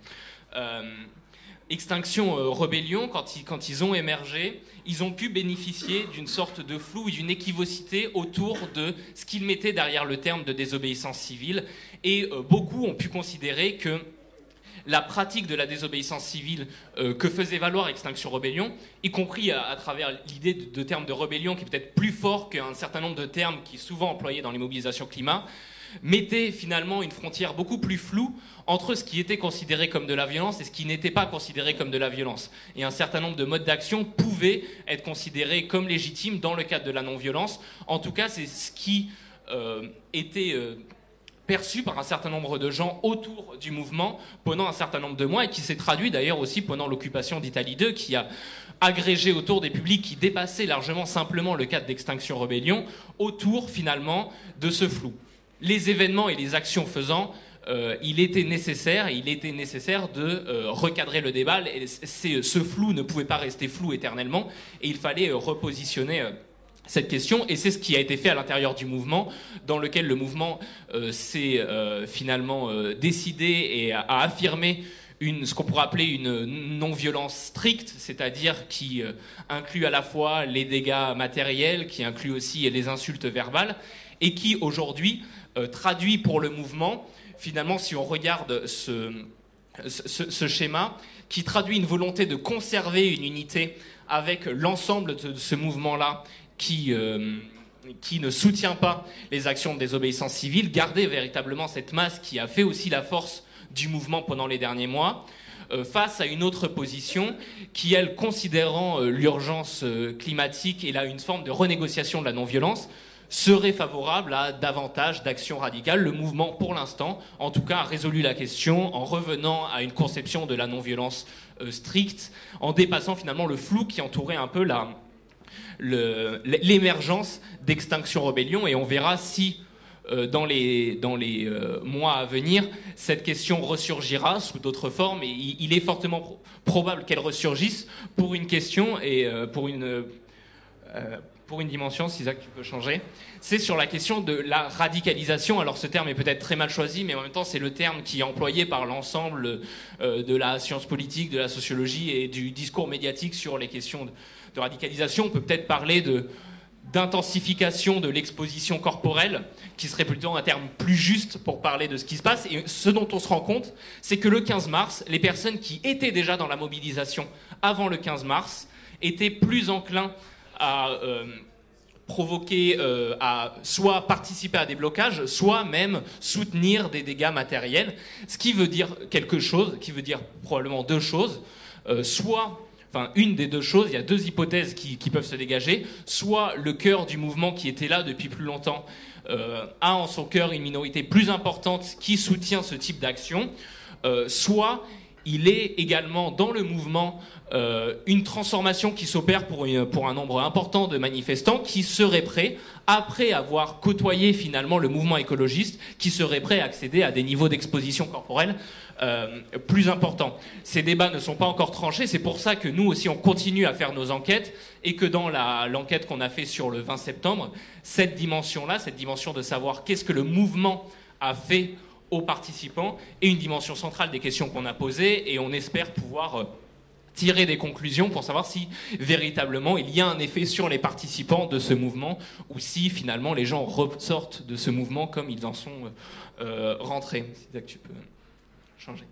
Extinction euh, Rebellion, quand ils, quand ils ont émergé, ils ont pu bénéficier d'une sorte de flou et d'une équivocité autour de ce qu'ils mettaient derrière le terme de désobéissance civile. Et beaucoup ont pu considérer que la pratique de la désobéissance civile euh, que faisait valoir Extinction Rebellion, y compris à, à travers l'idée de, de termes de rébellion qui est peut-être plus fort qu'un certain nombre de termes qui sont souvent employés dans les mobilisations climat, mettait finalement une frontière beaucoup plus floue entre ce qui était considéré comme de la violence et ce qui n'était pas considéré comme de la violence. Et un certain nombre de modes d'action pouvaient être considérés comme légitimes dans le cadre de la non-violence. En tout cas, c'est ce qui euh, était euh, perçu par un certain nombre de gens autour du mouvement pendant un certain nombre de mois et qui s'est traduit d'ailleurs aussi pendant l'occupation d'Italie 2 qui a agrégé autour des publics qui dépassaient largement simplement le cadre d'extinction rébellion autour finalement de ce flou les événements et les actions faisant, euh, il était nécessaire, il était nécessaire de euh, recadrer le débat. Et ce flou ne pouvait pas rester flou éternellement, et il fallait euh, repositionner cette question. Et c'est ce qui a été fait à l'intérieur du mouvement, dans lequel le mouvement s'est finalement décidé et a, affirmé une, ce qu'on pourrait appeler une non-violence stricte, c'est-à-dire qui inclut à la fois les dégâts matériels, qui inclut aussi les insultes verbales, et qui aujourd'hui euh, traduit pour le mouvement, finalement, si on regarde ce, ce, schéma, qui traduit une volonté de conserver une unité avec l'ensemble de ce mouvement-là qui, euh, qui ne soutient pas les actions de désobéissance civile, garder véritablement cette masse qui a fait aussi la force du mouvement pendant les derniers mois, euh, face à une autre position qui, elle, considérant l'urgence climatique et là une forme de renégociation de la non-violence, serait favorable à davantage d'actions radicales. Le mouvement, pour l'instant, en tout cas, a résolu la question en revenant à une conception de la non-violence euh, stricte, en dépassant finalement le flou qui entourait un peu la, l'émergence d'Extinction Rebellion, et on verra si euh, dans les, dans les euh, mois à venir, cette question ressurgira sous d'autres formes, et il, est fortement probable qu'elle ressurgisse pour une question et pour une pour une dimension, si Isaac, tu peux changer. C'est sur la question de la radicalisation. Alors ce terme est peut-être très mal choisi, mais en même temps c'est le terme qui est employé par l'ensemble euh, de la science politique, de la sociologie et du discours médiatique sur les questions de, radicalisation. On peut peut-être parler de d'intensification de l'exposition corporelle, qui serait plutôt un terme plus juste pour parler de ce qui se passe. Et ce dont on se rend compte, c'est que le 15 mars, les personnes qui étaient déjà dans la mobilisation avant le 15 mars étaient plus enclins à euh, provoquer, euh, à soit participer à des blocages, soit même soutenir des dégâts matériels, ce qui veut dire quelque chose, qui veut dire probablement deux choses, euh, soit enfin une des deux choses, il y a deux hypothèses qui, peuvent se dégager, soit le cœur du mouvement qui était là depuis plus longtemps a en son cœur une minorité plus importante qui soutient ce type d'action, soit il est également dans le mouvement euh, une transformation qui s'opère pour, un nombre important de manifestants qui seraient prêts, après avoir côtoyé finalement le mouvement écologiste, qui seraient prêts à accéder à des niveaux d'exposition corporelle euh, plus importants. Ces débats ne sont pas encore tranchés, c'est pour ça que nous aussi on continue à faire nos enquêtes et que dans l'enquête qu'on a fait sur le 20 septembre, cette dimension-là, cette dimension de savoir qu'est-ce que le mouvement a fait aux participants et une dimension centrale des questions qu'on a posées et on espère pouvoir euh, tirer des conclusions pour savoir si véritablement il y a un effet sur les participants de ce mouvement ou si finalement les gens ressortent de ce mouvement comme ils en sont euh, euh rentrés. que tu peux changer.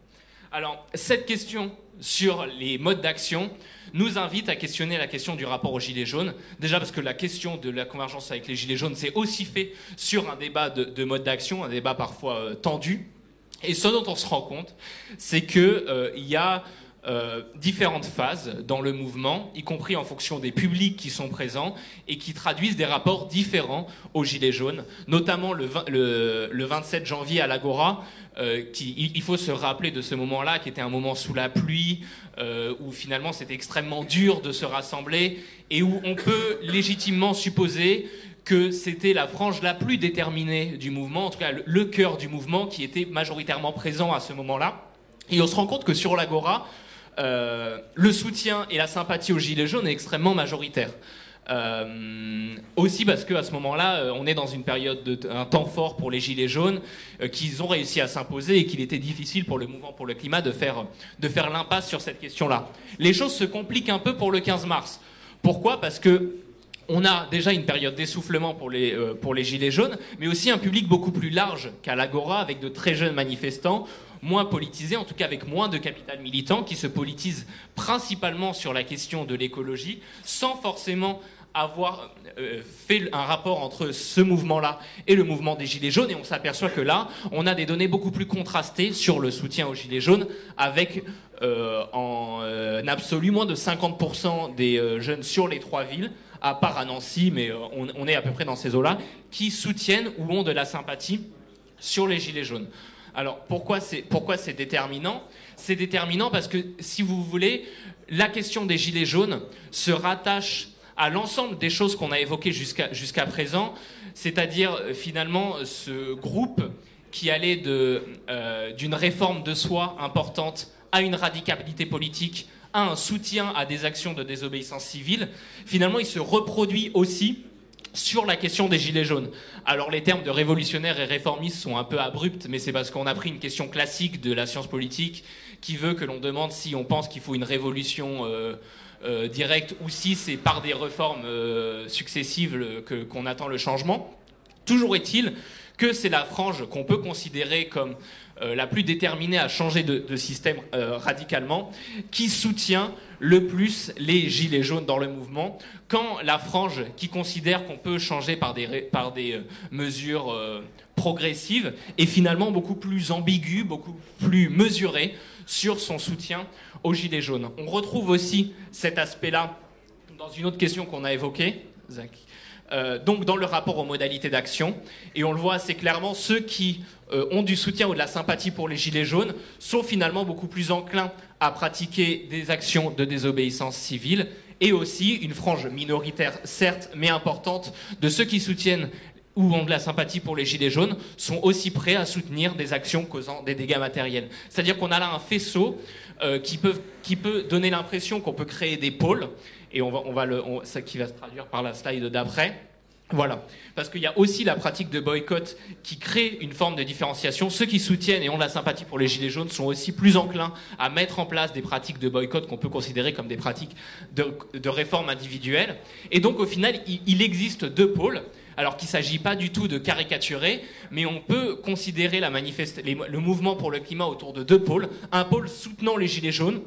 Alors, cette question sur les modes d'action nous invite à questionner la question du rapport aux Gilets jaunes. Déjà parce que la question de la convergence avec les Gilets jaunes s'est aussi fait sur un débat de, de mode d'action, un débat parfois euh, tendu. Et ce dont on se rend compte, c'est qu'il euh, y a euh, différentes phases dans le mouvement, y compris en fonction des publics qui sont présents et qui traduisent des rapports différents aux Gilets jaunes, notamment le, le, 27 janvier à l'Agora. Euh, il faut se rappeler de ce moment-là, qui était un moment sous la pluie, euh, où finalement c'était extrêmement dur de se rassembler et où on peut légitimement supposer que c'était la frange la plus déterminée du mouvement, en tout cas le cœur du mouvement qui était majoritairement présent à ce moment-là. Et on se rend compte que sur l'Agora, euh, le soutien et la sympathie aux Gilets jaunes est extrêmement majoritaire. Euh, aussi parce qu'à ce moment-là, euh, on est dans une période de un temps fort pour les gilets jaunes, qu'ils ont réussi à s'imposer et qu'il était difficile pour le mouvement pour le climat de faire de faire l'impasse sur cette question-là. Les choses se compliquent un peu pour le 15 mars. Pourquoi? Parce que on a déjà une période d'essoufflement pour les, pour les Gilets jaunes, mais aussi un public beaucoup plus large qu'à l'Agora, avec de très jeunes manifestants, moins politisés, en tout cas avec moins de capital militant, qui se politisent principalement sur la question de l'écologie, sans forcément avoir euh, fait un rapport entre ce mouvement-là et le mouvement des Gilets jaunes, et on s'aperçoit que là, on a des données beaucoup plus contrastées sur le soutien aux Gilets jaunes, avec euh, en euh, absolu moins de 50% des jeunes sur les trois villes, à part à Nancy, mais on, on est à peu près dans ces eaux-là, qui soutiennent ou ont de la sympathie sur les Gilets jaunes. Alors pourquoi c'est pourquoi c'est déterminant? C'est déterminant parce que si vous voulez, la question des gilets jaunes se rattache à l'ensemble des choses qu'on a évoquées jusqu'à jusqu'à présent, c'est-à-dire euh, finalement ce groupe qui allait euh, d'une réforme de soi importante à une radicalité politique, à un soutien à des actions de désobéissance civile, finalement il se reproduit aussi sur la question des gilets jaunes. Alors les termes de révolutionnaire et réformiste sont un peu abrupts, mais c'est parce qu'on a pris une question classique de la science politique qui veut que l'on demande si on pense qu'il faut une révolution euh, euh, direct ou si c'est par des réformes euh, successives que, qu'on attend le changement. Toujours est-il que c'est la frange qu'on peut considérer comme la plus déterminée à changer de, système radicalement, qui soutient le plus les gilets jaunes dans le mouvement, quand la frange qui considère qu'on peut changer par des, par des mesures progressives est finalement beaucoup plus ambiguë, beaucoup plus mesurée sur son soutien aux Gilets jaunes. On retrouve aussi cet aspect-là dans une autre question qu'on a évoquée, euh, donc dans le rapport aux modalités d'action. Et on le voit assez clairement, ceux qui euh, ont du soutien ou de la sympathie pour les Gilets jaunes sont finalement beaucoup plus enclins à pratiquer des actions de désobéissance civile et aussi une frange minoritaire, certes, mais importante, de ceux qui soutiennent ou ont de la sympathie pour les Gilets jaunes, sont aussi prêts à soutenir des actions causant des dégâts matériels. C'est-à-dire qu'on a là un faisceau euh, qui, peut, qui peut donner l'impression qu'on peut créer des pôles, et on va, on va le, ça qui va se traduire par la slide d'après. Voilà, parce qu'il y a aussi la pratique de boycott qui crée une forme de différenciation. Ceux qui soutiennent et ont de la sympathie pour les Gilets jaunes sont aussi plus enclins à mettre en place des pratiques de boycott qu'on peut considérer comme des pratiques de, réforme individuelle. Et donc au final, il, existe deux pôles alors qu'il ne s'agit pas du tout de caricaturer, mais on peut considérer la le mouvement pour le climat autour de deux pôles. Un pôle soutenant les Gilets jaunes,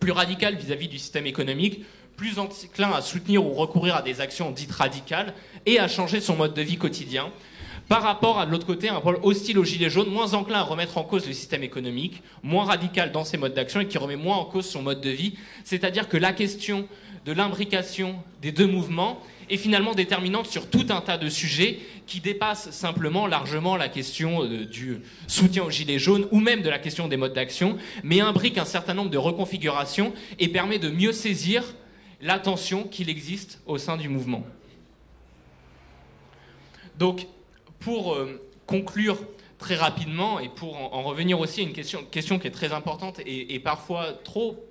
plus radical vis-à-vis du système économique, plus enclin à soutenir ou recourir à des actions dites radicales, et à changer son mode de vie quotidien. Par rapport à de l'autre côté, un pôle hostile aux gilets jaunes, moins enclin à remettre en cause le système économique, moins radical dans ses modes d'action et qui remet moins en cause son mode de vie. C'est-à-dire que la question de l'imbrication des deux mouvements est finalement déterminante sur tout un tas de sujets qui dépassent simplement largement la question euh, du soutien aux gilets jaunes ou même de la question des modes d'action, mais imbrique un certain nombre de reconfigurations et permet de mieux saisir la tension qu'il existe au sein du mouvement. Donc, pour euh, conclure très rapidement et pour en, revenir aussi à une question, question qui est très importante et, parfois trop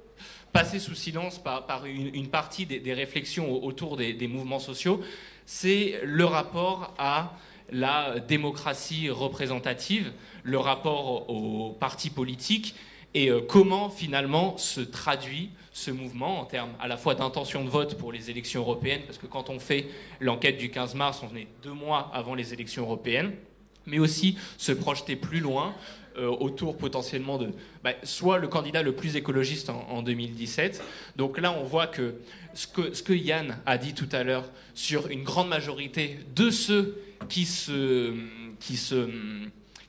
passé sous silence par, une, partie des, réflexions autour des, mouvements sociaux, c'est le rapport à la démocratie représentative, le rapport aux partis politiques et euh, comment finalement se traduit ce mouvement en termes à la fois d'intention de vote pour les élections européennes, parce que quand on fait l'enquête du 15 mars, on est deux mois avant les élections européennes, mais aussi se projeter plus loin euh, autour potentiellement de bah, soit le candidat le plus écologiste en, 2017. Donc là, on voit que ce, que ce que Yann a dit tout à l'heure sur une grande majorité de ceux qui se, qui se,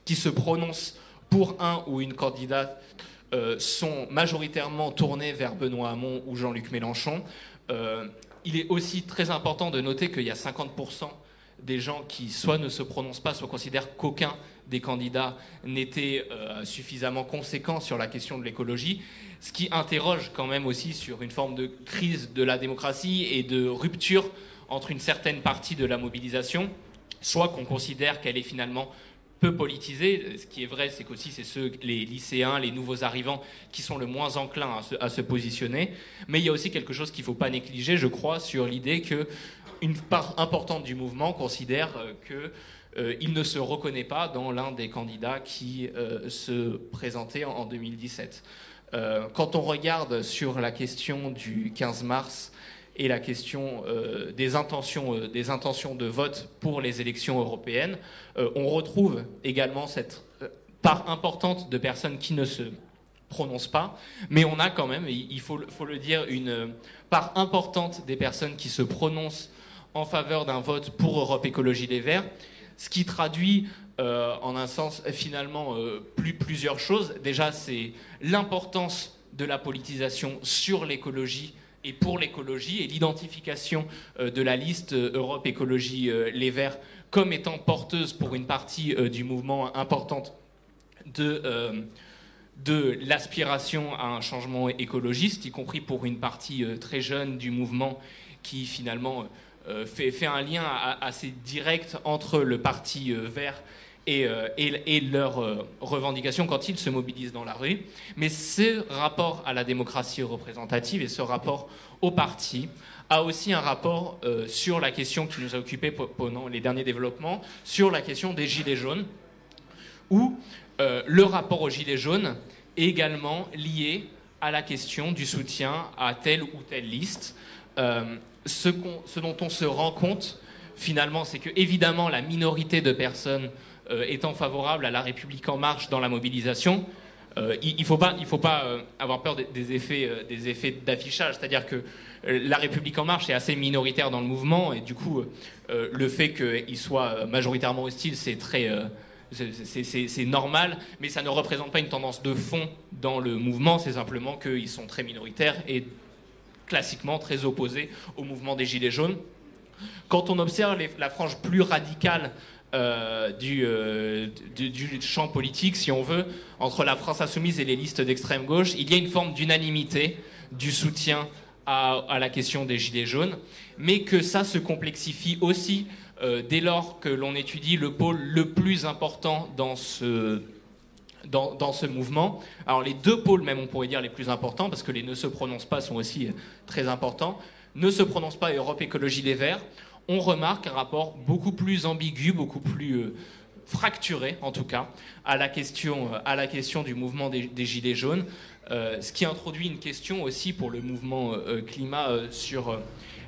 qui se prononcent pour un ou une candidate sont majoritairement tournés vers Benoît Hamon ou Jean-Luc Mélenchon. Euh, il est aussi très important de noter qu'il y a 50% des gens qui soit ne se prononcent pas, soit considèrent qu'aucun des candidats n'était euh, suffisamment conséquent sur la question de l'écologie, ce qui interroge quand même aussi sur une forme de crise de la démocratie et de rupture entre une certaine partie de la mobilisation, soit qu'on considère qu'elle est finalement peu politisés. Ce qui est vrai, c'est qu'aussi c'est ceux, les lycéens, les nouveaux arrivants, qui sont le moins enclins à se, positionner. Mais il y a aussi quelque chose qu'il ne faut pas négliger, je crois, sur l'idée que une part importante du mouvement considère euh, il ne se reconnaît pas dans l'un des candidats qui euh, se présentait en, 2017. Euh, quand on regarde sur la question du 15 mars et la question des, intentions, des intentions de vote pour les élections européennes, on retrouve également cette part importante de personnes qui ne se prononcent pas, mais on a quand même, il faut, le dire, une part importante des personnes qui se prononcent en faveur d'un vote pour Europe Écologie des Verts ce qui traduit euh, en un sens finalement euh, plus, plusieurs choses. Déjà, c'est l'importance de la politisation sur l'écologie et pour l'écologie et l'identification euh, de la liste Europe Écologie Les Verts comme étant porteuse pour une partie du mouvement importante de, de l'aspiration à un changement écologiste, y compris pour une partie très jeune du mouvement qui finalement euh, fait, fait, un lien assez direct entre le parti euh, vert et, euh, et, leurs revendications quand ils se mobilisent dans la rue. Mais ce rapport à la démocratie représentative et ce rapport au parti a aussi un rapport sur la question qui nous a occupé pendant les derniers développements, sur la question des gilets jaunes, où le rapport aux gilets jaunes est également lié à la question du soutien à telle ou telle liste ce, dont on se rend compte, finalement, c'est que, évidemment, la minorité de personnes euh, étant favorables à la République en marche dans la mobilisation, euh, il ne faut pas, euh, avoir peur des, effets, d'affichage. C'est-à-dire que la République en marche est assez minoritaire dans le mouvement, et du coup, le fait qu'il soit majoritairement hostile, c'est normal, mais ça ne représente pas une tendance de fond dans le mouvement, c'est simplement qu'ils sont très minoritaires et classiquement très opposé au mouvement des Gilets jaunes. Quand on observe la frange plus radicale euh, euh, du, champ politique, si on veut, entre la France insoumise et les listes d'extrême gauche, il y a une forme d'unanimité du soutien à, la question des Gilets jaunes, mais que ça se complexifie aussi euh, dès lors que l'on étudie le pôle le plus important dans ce dans, ce mouvement. Alors les deux pôles, même on pourrait dire les plus importants, parce que les ne se prononcent pas sont aussi très importants, ne se prononcent pas Europe Écologie Les Verts, on remarque un rapport beaucoup plus ambigu, beaucoup plus euh, fracturé en tout cas, à la question, euh, à la question du mouvement des, Gilets jaunes, ce qui introduit une question aussi pour le mouvement climat sur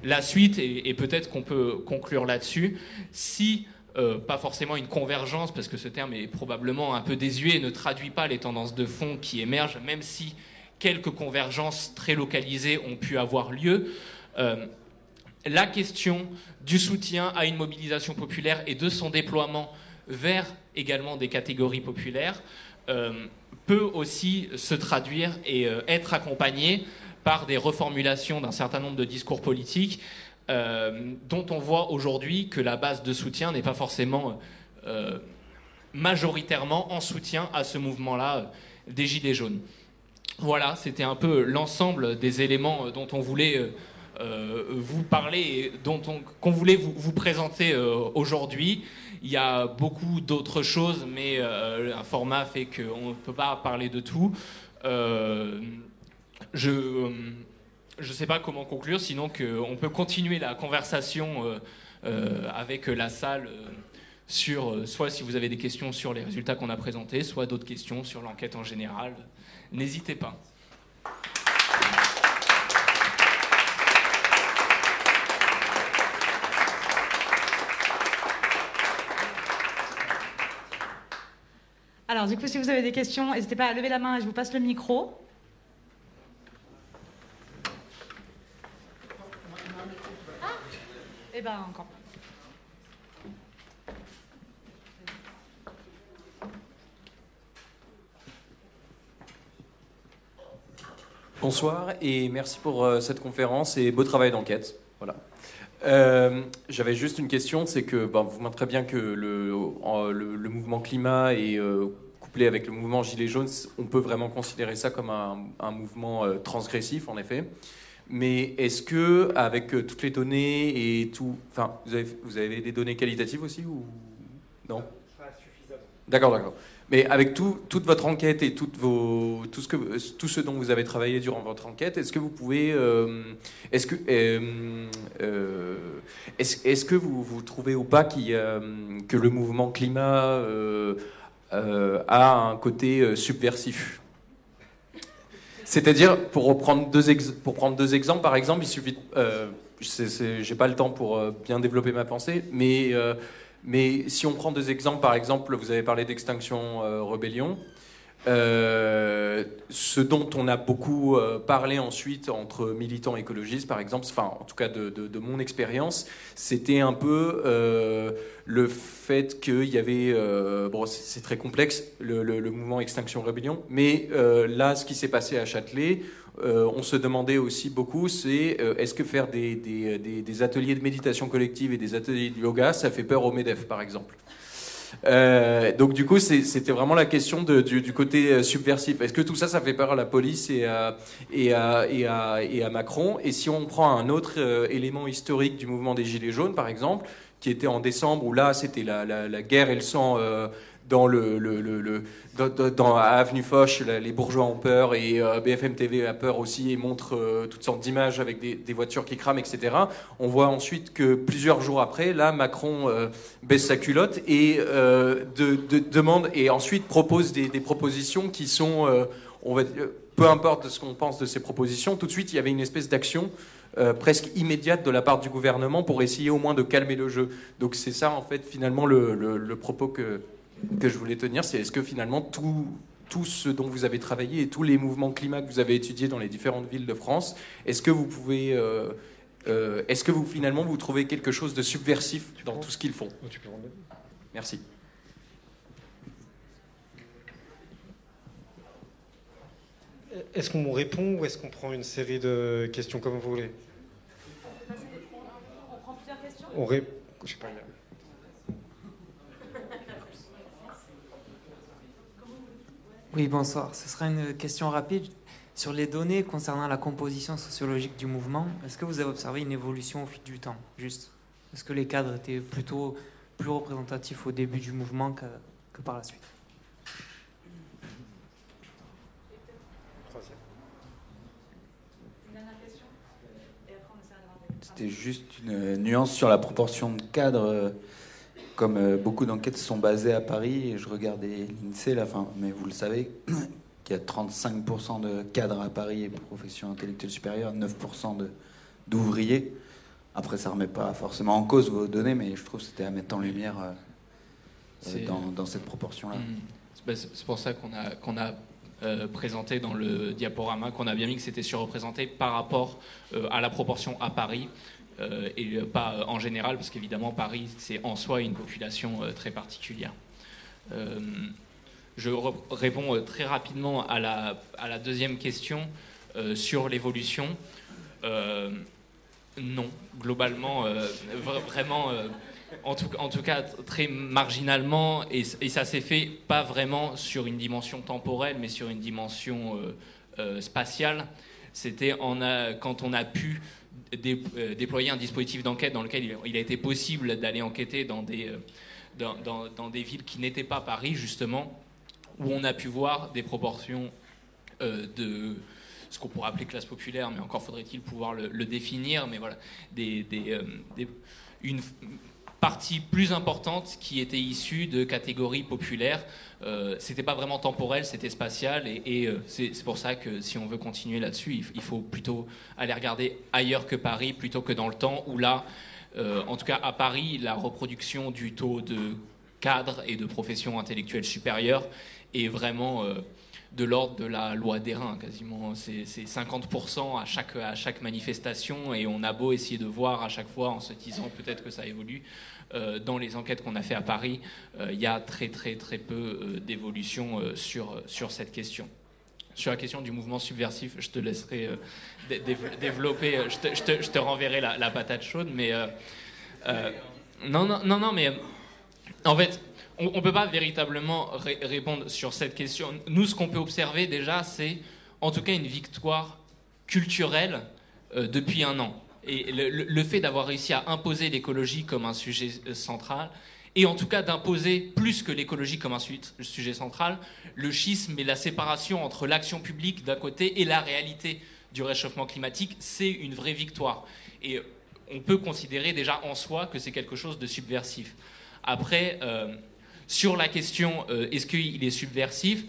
la suite, et, peut-être qu'on peut conclure là-dessus. Si euh, pas forcément une convergence, parce que ce terme est probablement un peu désuet et ne traduit pas les tendances de fond qui émergent, même si quelques convergences très localisées ont pu avoir lieu. Euh, la question du soutien à une mobilisation populaire et de son déploiement vers également des catégories populaires euh, peut aussi se traduire et être accompagnée par des reformulations d'un certain nombre de discours politiques euh, dont on voit aujourd'hui que la base de soutien n'est pas forcément euh, majoritairement en soutien à ce mouvement-là euh, des Gilets jaunes. Voilà, c'était un peu l'ensemble des éléments dont on voulait vous parler dont on, qu'on voulait vous, présenter aujourd'hui. Il y a beaucoup d'autres choses, mais un format fait qu'on ne peut pas parler de tout. je ne sais pas comment conclure, sinon qu'on peut continuer la conversation euh, euh, avec la salle euh, sur, soit si vous avez des questions sur les résultats qu'on a présentés, soit d'autres questions sur l'enquête en général. N'hésitez pas. Alors, du coup, si vous avez des questions, n'hésitez pas à lever la main et je vous passe le micro. Eh ben, encore. Bonsoir et merci pour euh, cette conférence et beau travail d'enquête. Euh, j'avais juste une question, c'est que ben, vous montrez bien que le, le, mouvement climat est euh, couplé avec le mouvement Gilets jaunes, on peut vraiment considérer ça comme un, un mouvement transgressif en effet. Mais est-ce que, avec euh, toutes les données et tout, enfin, vous avez, vous avez des données qualitatives aussi ou non? Pas suffisamment. D'accord, d'accord. Mais avec tout, toute votre enquête et tout, ce que, tout ce dont vous avez travaillé durant votre enquête, est-ce que vous pouvez, euh, est-ce que, euh, euh, est-ce, que vous, trouvez ou pas que le mouvement climat a un côté subversif? C'est-à-dire, pour reprendre deux pour prendre deux exemples, par exemple, il suffit, j'ai pas le temps pour bien développer ma pensée, mais mais si on prend deux exemples, par exemple, vous avez parlé d'Extinction euh, Rebellion. Euh, ce dont on a beaucoup euh, parlé ensuite entre militants écologistes, par exemple, enfin, en tout cas de, de- de mon expérience, c'était un peu euh, le fait qu'il y avait, euh, bon, c'est très complexe, le, le- le mouvement Extinction Rebellion, mais euh, là, ce qui s'est passé à Châtelet, euh, on se demandait aussi beaucoup, c'est est-ce que faire des, des- des- des ateliers de méditation collective et des ateliers de yoga, ça fait peur au MEDEF, par exemple? Euh, donc du coup, c'était vraiment la question du, côté euh, subversif. Est-ce que tout ça, ça fait peur à la police et à, Macron? Et si on prend un autre euh, élément historique du mouvement des Gilets jaunes, par exemple, qui était en décembre, où là, c'était la, guerre et le sang dans le, le- le- dans, Avenue Foch, les bourgeois ont peur et euh, BFM TV a peur aussi et montre euh, toutes sortes d'images avec des, des voitures qui crament, etc. On voit ensuite que plusieurs jours après, là, Macron euh, baisse sa culotte et de, de- demande et ensuite propose des, propositions qui sont, on va peu importe ce qu'on pense de ces propositions, tout de suite il y avait une espèce d'action presque immédiate de la part du gouvernement pour essayer au moins de calmer le jeu. Donc c'est ça en fait finalement le, le- le propos que, que je voulais tenir, c'est est-ce que finalement tout, tout ce dont vous avez travaillé et tous les mouvements climat que vous avez étudiés dans les différentes villes de France, est-ce que vous pouvez... euh, euh, est-ce que vous finalement vous trouvez quelque chose de subversif dans tout ce qu'ils font? Tu peux rendre- Merci. Est-ce qu'on répond ou est-ce qu'on prend une série de questions comme vous voulez? On prend plusieurs questions On ré... Je sais pas. il y a- Oui, bonsoir. Ce sera une question rapide. Sur les données concernant la composition sociologique du mouvement, est-ce que vous avez observé une évolution au fil du temps? Juste. Est-ce que les cadres étaient plutôt plus représentatifs au début du mouvement que, que par la suite? C'était juste une euh, nuance sur la proportion de cadres. Euh, Comme euh, beaucoup d'enquêtes sont basées à Paris, et je regardais l'INSEE, là, fin, mais vous le savez, qu'il y a 35% de cadres à Paris et profession intellectuelle supérieure, 9% de- d'ouvriers. Après, ça remet pas forcément en cause vos données, mais je trouve que c'était à mettre en lumière euh, C'est- dans, dans cette proportion-là. Mm. C'est bah, c'est- c'est pour ça qu'on a, qu'on a euh, présenté dans le diaporama, qu'on a bien mis que c'était surreprésenté par rapport euh, à la proportion à Paris. Euh, et euh, pas euh, en général, parce qu'évidemment Paris, c'est en soi une population très particulière. Je réponds très rapidement à la, deuxième question sur l'évolution. Non, globalement, vra- vraiment, en, tout, cas très marginalement, et, ça s'est fait pas vraiment sur une dimension temporelle, mais sur une dimension spatiale. C'était quand on a pu dé- euh, déployer un dispositif d'enquête dans lequel il, a été possible d'aller enquêter dans des, euh, dans, dans- des villes qui n'étaient pas Paris, justement, où on a pu voir des proportions euh, de ce qu'on pourrait appeler classe populaire, mais encore faudrait-il pouvoir le, définir, mais voilà, des, des, des- une partie plus importante qui était issue de catégories populaires. Euh, c'était pas vraiment temporel, c'était spatial, et, euh, c'est pour ça que si on veut continuer là-dessus, il, faut plutôt aller regarder ailleurs que Paris, plutôt que dans le temps où là, euh, en tout cas à Paris, la reproduction du taux de cadres et de professions intellectuelles supérieures est vraiment euh, de l'ordre de la loi des reins, quasiment. C'est c'est 50% à chaque, à chaque manifestation, et on a beau essayer de voir à chaque fois en se disant peut-être que ça évolue. euh, dans les enquêtes qu'on a fait à Paris, euh, il y a très très très peu euh, d'évolution sur, sur cette question. Sur la question du mouvement subversif, je te laisserai dé- dé- développer, je te, je te- je te renverrai la, la patate chaude, mais... non, non, non, non, mais en fait, on ne peut pas véritablement ré- répondre sur cette question. Nous, ce qu'on peut observer déjà, c'est en tout cas une victoire culturelle euh, depuis un an. Et le fait d'avoir réussi à imposer l'écologie comme un sujet euh, central et en tout cas d'imposer plus que l'écologie comme un sujet central, le schisme et la séparation entre l'action publique d'un côté et la réalité du réchauffement climatique, c'est une vraie victoire. Et on peut considérer déjà en soi que c'est quelque chose de subversif. Après, euh, sur la question euh, est-ce qu'il est subversif,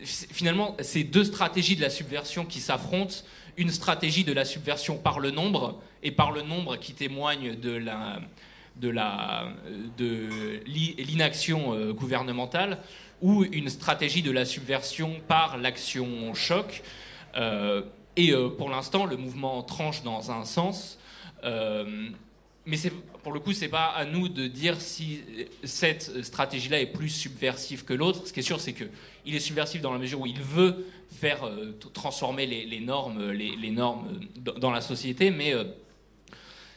finalement, c'est deux stratégies de la subversion qui s'affrontent. Une stratégie de la subversion par le nombre, et par le nombre qui témoigne de l'inaction euh, gouvernementale ou une stratégie de la subversion par l'action choc. Euh, et pour l'instant, le mouvement tranche dans un sens. Mais pour le coup, c'est pas à nous de dire si cette stratégie-là est plus subversive que l'autre. Ce qui est sûr, c'est qu'il est subversif dans la mesure où il veut faire transformer les, normes, les, normes dans la société, mais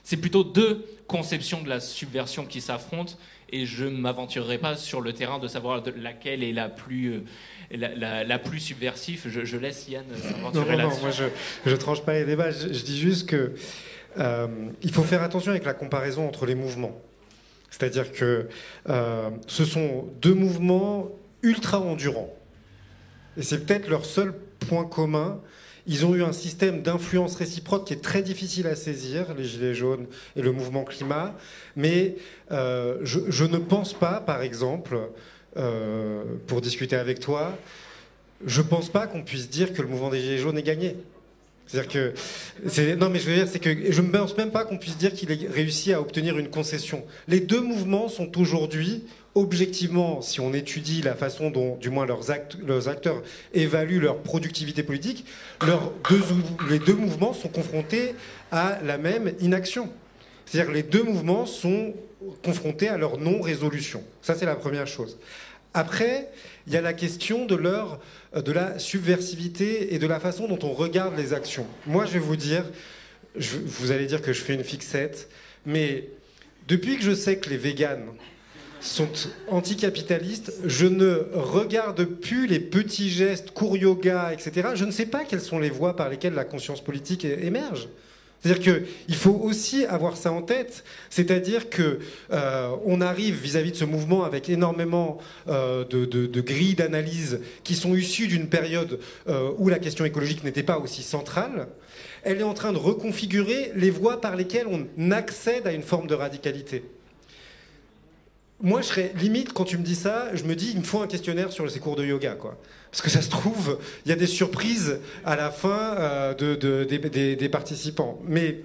c'est plutôt deux conceptions de la subversion qui s'affrontent et je ne m'aventurerai pas sur le terrain de savoir laquelle est la plus, euh, la, plus subversive. Je, laisse Yann s'aventurer là-dessus. Non, moi je ne tranche pas les débats. Je, dis juste que euh, il faut faire attention avec la comparaison entre les mouvements. C'est-à-dire que euh, ce sont deux mouvements ultra endurants. Et c'est peut-être leur seul point commun ils ont eu un système d'influence réciproque qui est très difficile à saisir, les Gilets jaunes et le mouvement climat. Mais euh, je, ne pense pas, par exemple, pour discuter avec toi, je ne pense pas qu'on puisse dire que le mouvement des Gilets jaunes est gagné. C'est-à-dire que, non mais je veux dire, c'est que je ne pense même pas qu'on puisse dire qu'il ait réussi à obtenir une concession. Les deux mouvements sont aujourd'hui objectivement, si on étudie la façon dont, du moins, leurs, acteurs évaluent leur productivité politique, les deux mouvements sont confrontés à la même inaction. C'est-à-dire les deux mouvements sont confrontés à leur non-résolution. Ça, c'est la première chose. Après, il y a la question de leur, de la subversivité et de la façon dont on regarde les actions. Moi, je vais vous dire, vous allez dire que je fais une fixette, mais depuis que je sais que les véganes sont anticapitalistes. Je ne regarde plus les petits gestes, cours yoga, etc. Je ne sais pas quelles sont les voies par lesquelles la conscience politique émerge. C'est-à-dire qu'il faut aussi avoir ça en tête, c'est-à-dire que euh, arrive vis-à-vis de ce mouvement avec énormément euh, de, grilles d'analyse qui sont issues d'une période euh, où la question écologique n'était pas aussi centrale. Elle est en train de reconfigurer les voies par lesquelles on accède à une forme de radicalité. Moi, je serais limite quand tu me dis ça, je me dis il me faut un questionnaire sur ces cours de yoga, quoi. Parce que ça se trouve, il y a des surprises à la fin euh, de, des, participants. Mais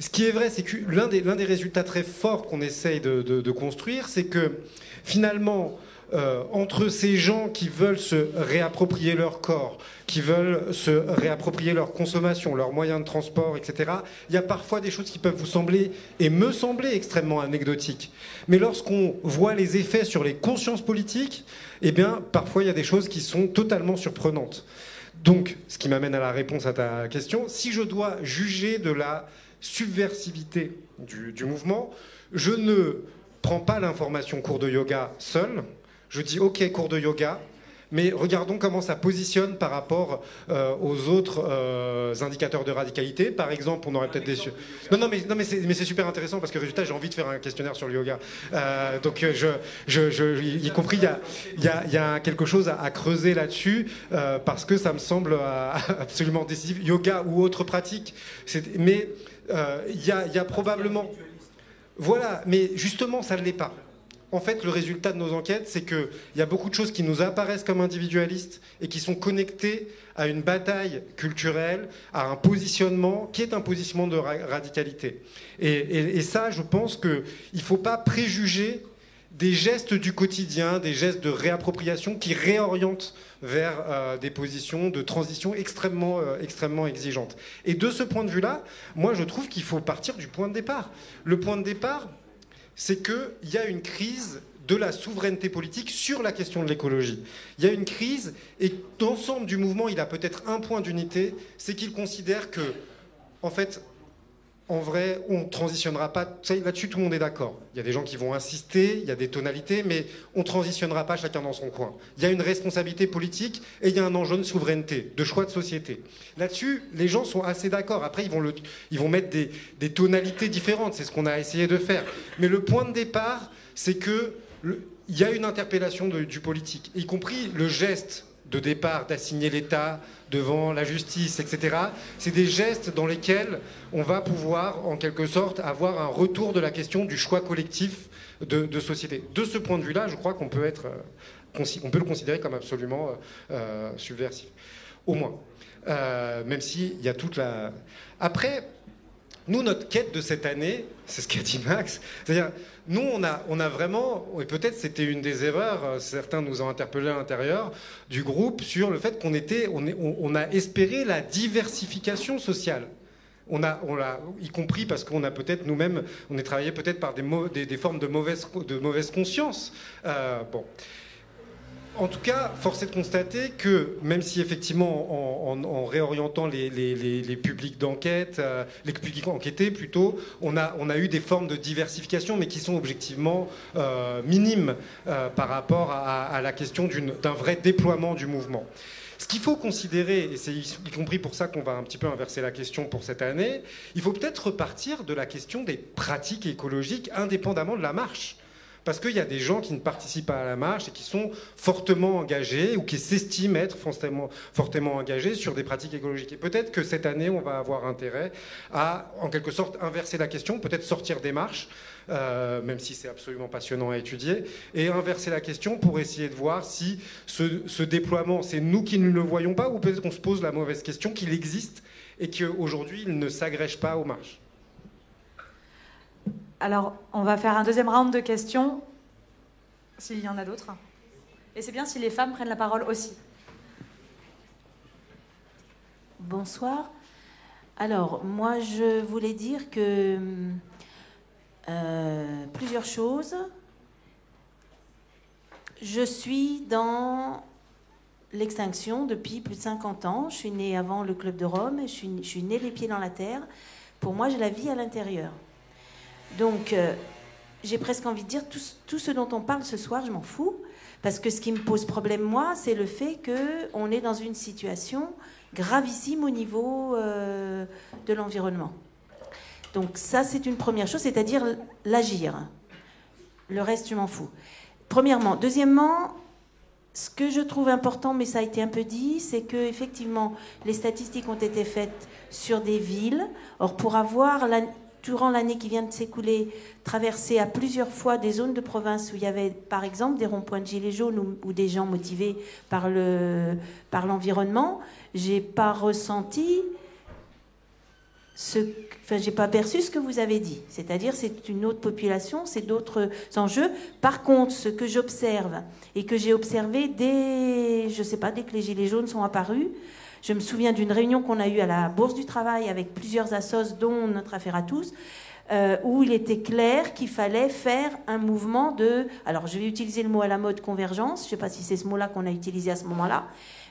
ce qui est vrai, c'est que l'un des, des, résultats très forts qu'on essaye de, construire, c'est que finalement, euh, entre ces gens qui veulent se réapproprier leur corps, qui veulent se réapproprier leur consommation, leurs moyens de transport, etc., il y a parfois des choses qui peuvent vous sembler, et me sembler, extrêmement anecdotiques. Mais lorsqu'on voit les effets sur les consciences politiques, eh bien, parfois il y a des choses qui sont totalement surprenantes. Donc, ce qui m'amène à la réponse à ta question, si je dois juger de la subversivité du, du mouvement, je ne prends pas l'information cours de yoga seul, je dis ok, cours de yoga, mais regardons comment ça positionne par rapport euh, aux autres euh, indicateurs de radicalité. Par exemple, on aurait peut-être des... Non, non, mais, non, mais c'est super intéressant parce que résultat, j'ai envie de faire un questionnaire sur le yoga. Euh, donc, je, je, je, y compris, il y a, y, a, y a, quelque chose à, creuser là-dessus parce que ça me semble absolument décisif. Yoga ou autre pratique. Mais il y a, y a probablement... Voilà, mais justement, ça ne l'est pas en fait, le résultat de nos enquêtes, c'est qu'il y a beaucoup de choses qui nous apparaissent comme individualistes et qui sont connectées à une bataille culturelle, à un positionnement qui est un positionnement de radicalité. Et, ça, je pense qu'il ne faut pas préjuger des gestes du quotidien, des gestes de réappropriation qui réorientent vers euh, des positions de transition extrêmement, euh, extrêmement exigeantes. Et de ce point de vue-là, moi je trouve qu'il faut partir du point de départ. Le point de départ, c'est qu'il y a une crise de la souveraineté politique sur la question de l'écologie. Il y a une crise et l'ensemble du mouvement, il a peut-être un point d'unité, c'est qu'il considère que, en fait, en vrai, on ne transitionnera pas. Là-dessus, tout le monde est d'accord. Il y a des gens qui vont insister, il y a des tonalités, mais on ne transitionnera pas chacun dans son coin. Il y a une responsabilité politique et il y a un enjeu de souveraineté, de choix de société. Là-dessus, les gens sont assez d'accord. Après, ils vont, ils vont mettre des, tonalités différentes. C'est ce qu'on a essayé de faire. Mais le point de départ, c'est que il y a une interpellation du politique, y compris le geste de départ d'assigner l'État devant la justice, etc. C'est des gestes dans lesquels on va pouvoir, en quelque sorte, avoir un retour de la question du choix collectif de, société. De ce point de vue-là, je crois qu'on peut, être, euh, on le considérer comme absolument euh, euh, subversif. Au moins. même s'il y a toute la... Après, nous, notre quête de cette année, c'est ce qu'a dit Max, c'est-à-dire, nous, on a, on a vraiment, et peut-être c'était une des erreurs, euh, certains nous ont interpellés à l'intérieur du groupe, sur le fait qu'on était, on, a espéré la diversification sociale. On a, on l'a, y compris parce qu'on a peut-être nous-mêmes, on est travaillé peut-être par des, des, formes de mauvaise, de mauvaise conscience. Euh, bon. En tout cas, force est de constater que, même si effectivement, en, réorientant les, publics d'enquête, euh, les publics enquêtés plutôt, on a, eu des formes de diversification, mais qui sont objectivement euh, minimes euh, par rapport à, la question d'un vrai déploiement du mouvement. Ce qu'il faut considérer, et c'est y compris pour ça qu'on va un petit peu inverser la question pour cette année, il faut peut-être repartir de la question des pratiques écologiques indépendamment de la marche parce qu'il y a des gens qui ne participent pas à la marche et qui sont fortement engagés ou qui s'estiment être fortement, engagés sur des pratiques écologiques. Et peut-être que cette année, on va avoir intérêt à, en quelque sorte, inverser la question, peut-être sortir des marches, euh, même si c'est absolument passionnant à étudier, et inverser la question pour essayer de voir si ce, ce déploiement, c'est nous qui ne le voyons pas, ou peut-être qu'on se pose la mauvaise question qu'il existe et qu'aujourd'hui, il ne s'agrège pas aux marches. Alors, on va faire un deuxième round de questions, s'il y en a d'autres. Et c'est bien si les femmes prennent la parole aussi. Bonsoir. Alors, moi, je voulais dire que euh, plusieurs choses. Je suis dans l'extinction depuis plus de 50 ans. Je suis née avant le Club de Rome, je suis, je suis née les pieds dans la terre. Pour moi, j'ai la vie à l'intérieur. Donc, euh, j'ai presque envie de dire, tout, ce dont on parle ce soir, je m'en fous. Parce que ce qui me pose problème, moi, c'est le fait qu'on est dans une situation gravissime au niveau euh, de l'environnement. Donc ça, c'est une première chose, c'est-à-dire l'agir. Le reste, je m'en fous. Premièrement. Deuxièmement, ce que je trouve important, mais ça a été un peu dit, c'est que effectivement, les statistiques ont été faites sur des villes. Or, pour avoir durant l'année qui vient de s'écouler, traversé à plusieurs fois des zones de province où il y avait, par exemple, des ronds-points de gilets jaunes ou, des gens motivés par, le, par l'environnement, j'ai pas ressenti ce, enfin, j'ai pas perçu ce que vous avez dit. C'est-à-dire, c'est une autre population, c'est d'autres enjeux. Par contre, ce que j'observe et que j'ai observé dès, je sais pas, dès que les gilets jaunes sont apparus, je me souviens d'une réunion qu'on a eue à la Bourse du Travail avec plusieurs assos, dont notre affaire à tous, euh, où il était clair qu'il fallait faire un mouvement de... Alors je vais utiliser le mot à la mode convergence, je ne sais pas si c'est ce mot-là qu'on a utilisé à ce moment-là,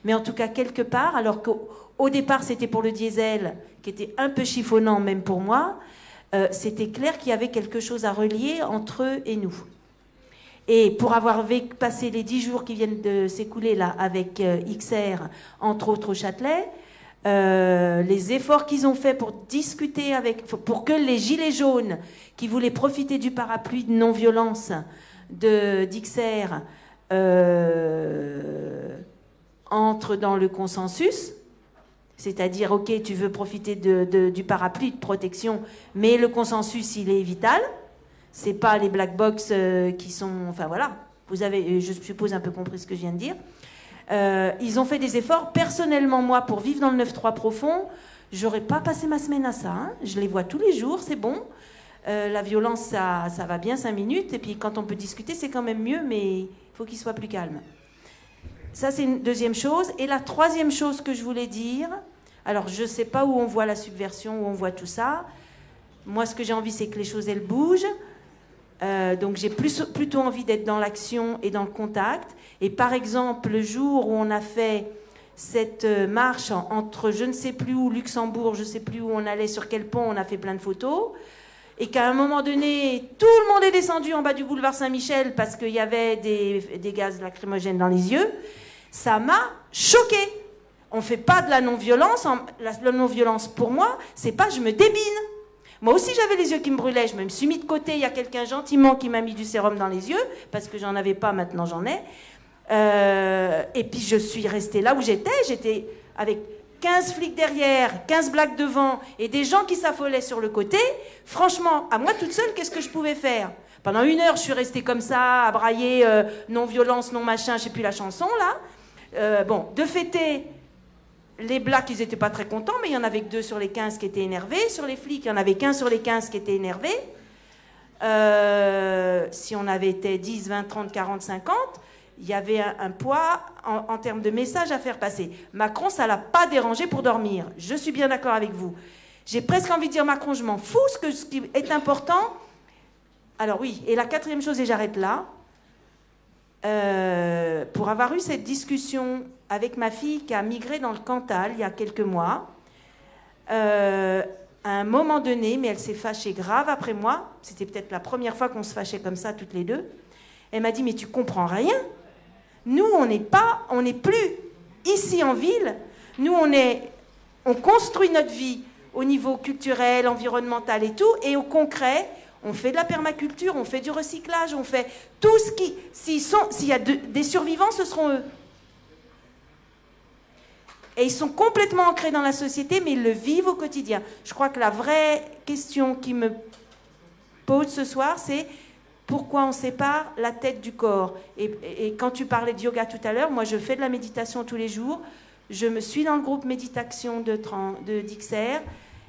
mais en tout cas quelque part, alors qu'au départ c'était pour le diesel, qui était un peu chiffonnant même pour moi, euh, c'était clair qu'il y avait quelque chose à relier entre eux et nous. Et pour avoir passé les dix jours qui viennent de s'écouler là avec euh, XR, entre autres au Châtelet, euh, les efforts qu'ils ont faits pour discuter avec, pour que les gilets jaunes qui voulaient profiter du parapluie de non-violence de d'XR euh, entrent dans le consensus, c'est-à-dire, ok, tu veux profiter du parapluie de protection, mais le consensus, il est vital c'est pas les black box euh, qui sont. Enfin voilà, vous avez, je suppose, un peu compris ce que je viens de dire. Euh, ils ont fait des efforts. Personnellement, moi, pour vivre dans le 9-3 profond, j'aurais pas passé ma semaine à ça. Hein. Je les vois tous les jours, c'est bon. Euh, la violence, ça, ça va bien 5 minutes. Et puis quand on peut discuter, c'est quand même mieux, mais il faut qu'il soit plus calme. Ça, c'est une deuxième chose. Et la troisième chose que je voulais dire, alors je ne sais pas où on voit la subversion, où on voit tout ça. Moi, ce que j'ai envie, c'est que les choses, elles bougent. Euh, donc j'ai plutôt envie d'être dans l'action et dans le contact. Et par exemple, le jour où on a fait cette euh, marche entre je ne sais plus où, Luxembourg, je ne sais plus où on allait, sur quel pont, on a fait plein de photos. Et qu'à un moment donné, tout le monde est descendu en bas du boulevard Saint-Michel parce qu'il y avait des, gaz lacrymogènes dans les yeux, ça m'a choqué. On ne fait pas de la non-violence. La non-violence, pour moi, c'est pas je me débine. Moi aussi, j'avais les yeux qui me brûlaient. Je me suis mis de côté. Il y a quelqu'un gentiment qui m'a mis du sérum dans les yeux, parce que j'en avais pas, maintenant j'en ai. Euh, et puis je suis restée là où j'étais. J'étais avec 15 flics derrière, 15 blagues devant et des gens qui s'affolaient sur le côté. Franchement, à moi toute seule, qu'est-ce que je pouvais faire? Pendant une heure, je suis restée comme ça, à brailler euh, non-violence, non-machin, je sais plus la chanson là. Euh, bon, de fêter, les blacks, ils n'étaient pas très contents, mais il y en avait que deux sur les 15 qui étaient énervés. Sur les flics, il y en avait qu'un sur les 15 qui étaient énervés. Euh, si on avait été 10, 20, 30, 40, 50, il y avait un, poids en, termes de messages à faire passer. Macron, ça l'a pas dérangé pour dormir. Je suis bien d'accord avec vous. J'ai presque envie de dire Macron, je m'en fous. Ce qui est important. Alors oui, et la quatrième chose, et j'arrête là. Euh, pour avoir eu cette discussion avec ma fille qui a migré dans le Cantal il y a quelques mois, euh, à un moment donné, mais elle s'est fâchée grave après moi, c'était peut-être la première fois qu'on se fâchait comme ça toutes les deux, elle m'a dit mais tu comprends rien. Nous, on n'est pas, on n'est plus ici en ville. Nous, on est, on construit notre vie au niveau culturel, environnemental et tout, et au concret, on fait de la permaculture, on fait du recyclage, on fait tout ce qui, s'il y a des survivants, ce seront eux. Et ils sont complètement ancrés dans la société, mais ils le vivent au quotidien. Je crois que la vraie question qui me pose ce soir, c'est pourquoi on sépare la tête du corps? Et, quand tu parlais de yoga tout à l'heure, moi je fais de la méditation tous les jours. Je me suis dans le groupe méditation de, Dixer.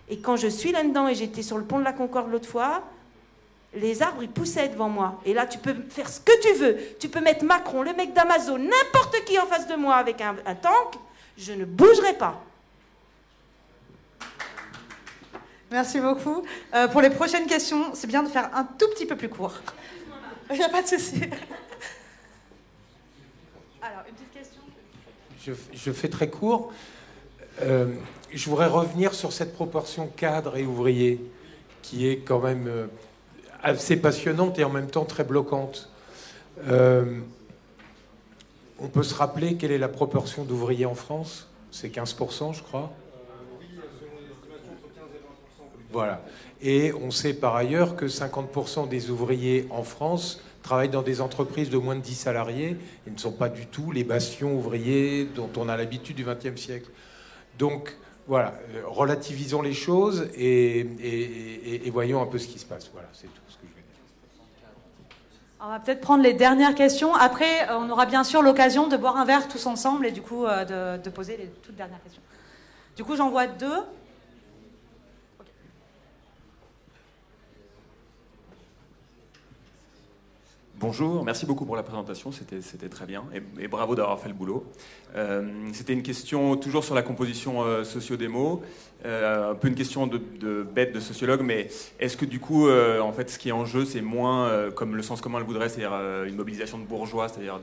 Et quand je suis là-dedans, et j'étais sur le pont de la Concorde l'autre fois, les arbres, ils poussaient devant moi. Et là, tu peux faire ce que tu veux. Tu peux mettre Macron, le mec d'Amazon, n'importe qui en face de moi avec un, tank. Je ne bougerai pas. Merci beaucoup. Euh, pour les prochaines questions, c'est bien de faire un tout petit peu plus court. Il n'y a pas de souci. Alors, une petite question je, fais très court. Euh, je voudrais revenir sur cette proportion cadre et ouvrier qui est quand même euh, assez passionnante et en même temps très bloquante. Euh, on peut se rappeler quelle est la proportion d'ouvriers en France? C'est 15%, je crois. Voilà. Et on sait par ailleurs que 50% des ouvriers en France travaillent dans des entreprises de moins de 10 salariés et ne sont pas du tout les bastions ouvriers dont on a l'habitude du XXe siècle. Donc voilà, euh, relativisons les choses et, voyons un peu ce qui se passe. Voilà, c'est tout ce que je vais dire. On va peut-être prendre les dernières questions. Après, euh, on aura bien sûr l'occasion de boire un verre tous ensemble et du coup euh, de, de poser les toutes dernières questions. Du coup, j'en vois deux. Bonjour, merci beaucoup pour la présentation, c'était très bien et, bravo d'avoir fait le boulot. Euh, c'était une question toujours sur la composition euh, socio-démo, euh, un peu une question de, bête de sociologue, mais est-ce que du coup, en fait, ce qui est en jeu, c'est moins comme le sens commun le voudrait, c'est-à-dire une mobilisation de bourgeois, c'est-à-dire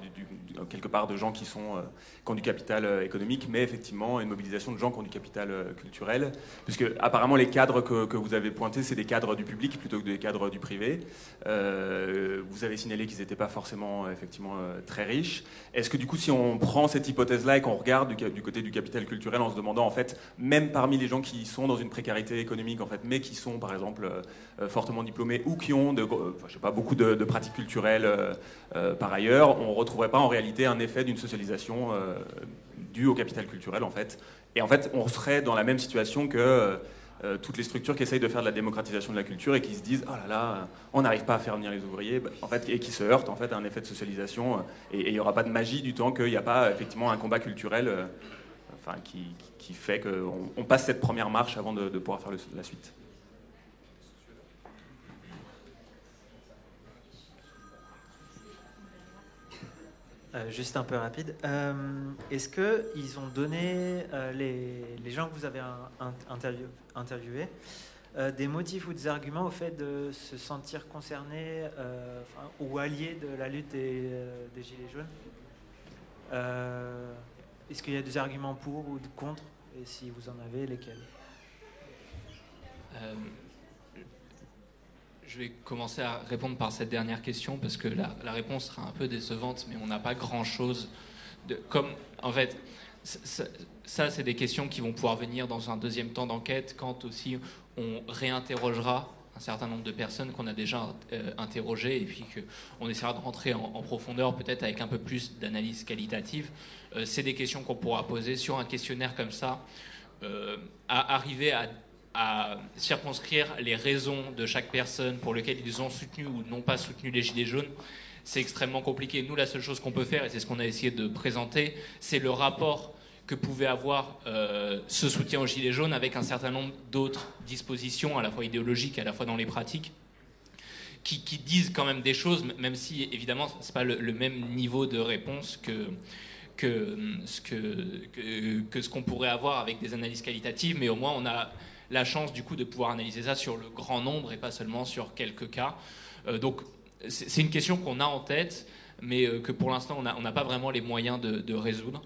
quelque part de gens qui, sont, qui ont du capital économique, mais effectivement une mobilisation de gens qui ont du capital culturel, puisque apparemment les cadres que, que vous avez pointés, c'est des cadres du public plutôt que des cadres du privé. vous avez signalé qu'ils n'étaient pas forcément effectivement euh, très riches. Est-ce que du coup, si on prend cette hypothèse-là et qu'on regarde du, côté du capital culturel en se demandant en fait, même parmi les gens qui sont dans une précarité économique en fait, mais qui sont par exemple euh, euh, fortement diplômés ou qui ont je sais pas, beaucoup de, pratiques culturelles par ailleurs, on ne retrouverait pas en réalité un effet d'une socialisation due au capital culturel en fait. Et en fait, on serait dans la même situation que euh, toutes les structures qui essayent de faire de la démocratisation de la culture et qui se disent oh là là, on n'arrive pas à faire venir les ouvriers, bah, en fait, et qui se heurtent en fait à un effet de socialisation. Euh, et il n'y aura pas de magie du temps qu'il n'y a pas effectivement un combat culturel euh, enfin, qui, qui fait qu'on on passe cette première marche avant de, pouvoir faire la suite. Juste un peu rapide. Est-ce qu'ils ont donné, les, les, gens que vous avez interviewés, interviewé, euh, des motifs ou des arguments au fait de se sentir concerné euh, ou allié de la lutte des, euh, Gilets jaunes? Est-ce qu'il y a des arguments pour ou contre? Et si vous en avez, lesquels? Je vais commencer à répondre par cette dernière question parce que la, réponse sera un peu décevante, mais on n'a pas grand-chose. Comme, en fait, ça, c'est des questions qui vont pouvoir venir dans un deuxième temps d'enquête, quand aussi on réinterrogera un certain nombre de personnes qu'on a déjà euh, interrogées et puis qu'on essaiera de rentrer en, profondeur peut-être avec un peu plus d'analyse qualitative. Euh, c'est des questions qu'on pourra poser sur un questionnaire comme ça, euh, arriver à, à, circonscrire les raisons de chaque personne pour lesquelles ils ont soutenu ou n'ont pas soutenu les Gilets jaunes. C'est extrêmement compliqué. Nous, la seule chose qu'on peut faire, et c'est ce qu'on a essayé de présenter, c'est le rapport que pouvait avoir euh, ce soutien aux Gilets jaunes avec un certain nombre d'autres dispositions, à la fois idéologiques, à la fois dans les pratiques, qui, disent quand même des choses, même si évidemment ce n'est pas le, même niveau de réponse que, que, que, ce qu'on pourrait avoir avec des analyses qualitatives, mais au moins on a la chance du coup de pouvoir analyser ça sur le grand nombre et pas seulement sur quelques cas. Euh, donc c'est une question qu'on a en tête, mais euh, que pour l'instant on n'a pas vraiment les moyens de, résoudre.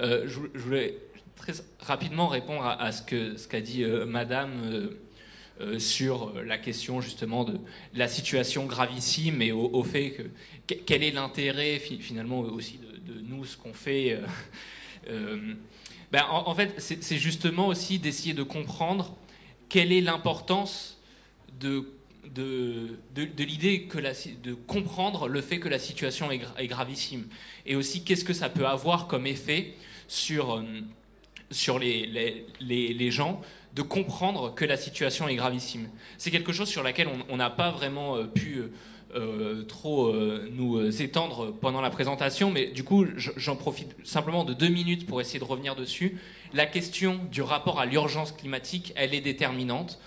Euh, je, voulais très rapidement répondre à, ce qu'a dit Madame sur la question justement de la situation gravissime et au, fait que quel est l'intérêt finalement aussi de, nous, ce qu'on fait. Ben, en, fait, c'est justement aussi d'essayer de comprendre quelle est l'importance de de, de, l'idée que de comprendre le fait que la situation est, est gravissime et aussi qu'est-ce que ça peut avoir comme effet sur, euh, sur les, les, les, gens de comprendre que la situation est gravissime. C'est quelque chose sur laquelle on n'a pas vraiment euh, pu euh, trop nous étendre pendant la présentation, mais du coup, j'en profite simplement de deux minutes pour essayer de revenir dessus. La question du rapport à l'urgence climatique, elle est déterminante.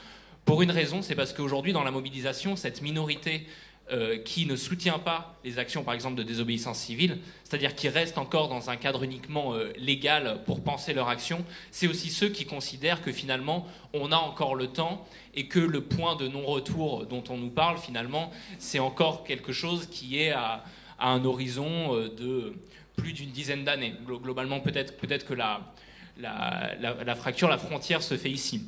Pour une raison, c'est parce qu'aujourd'hui, dans la mobilisation, cette minorité euh, qui ne soutient pas les actions, par exemple, de désobéissance civile, c'est-à-dire qui restent encore dans un cadre uniquement euh, légal pour penser leur action, c'est aussi ceux qui considèrent que finalement, on a encore le temps et que le point de non-retour dont on nous parle, finalement, c'est encore quelque chose qui est à, un horizon euh, de plus d'une dizaine d'années. Globalement, peut-être peut que la fracture, la frontière se fait ici.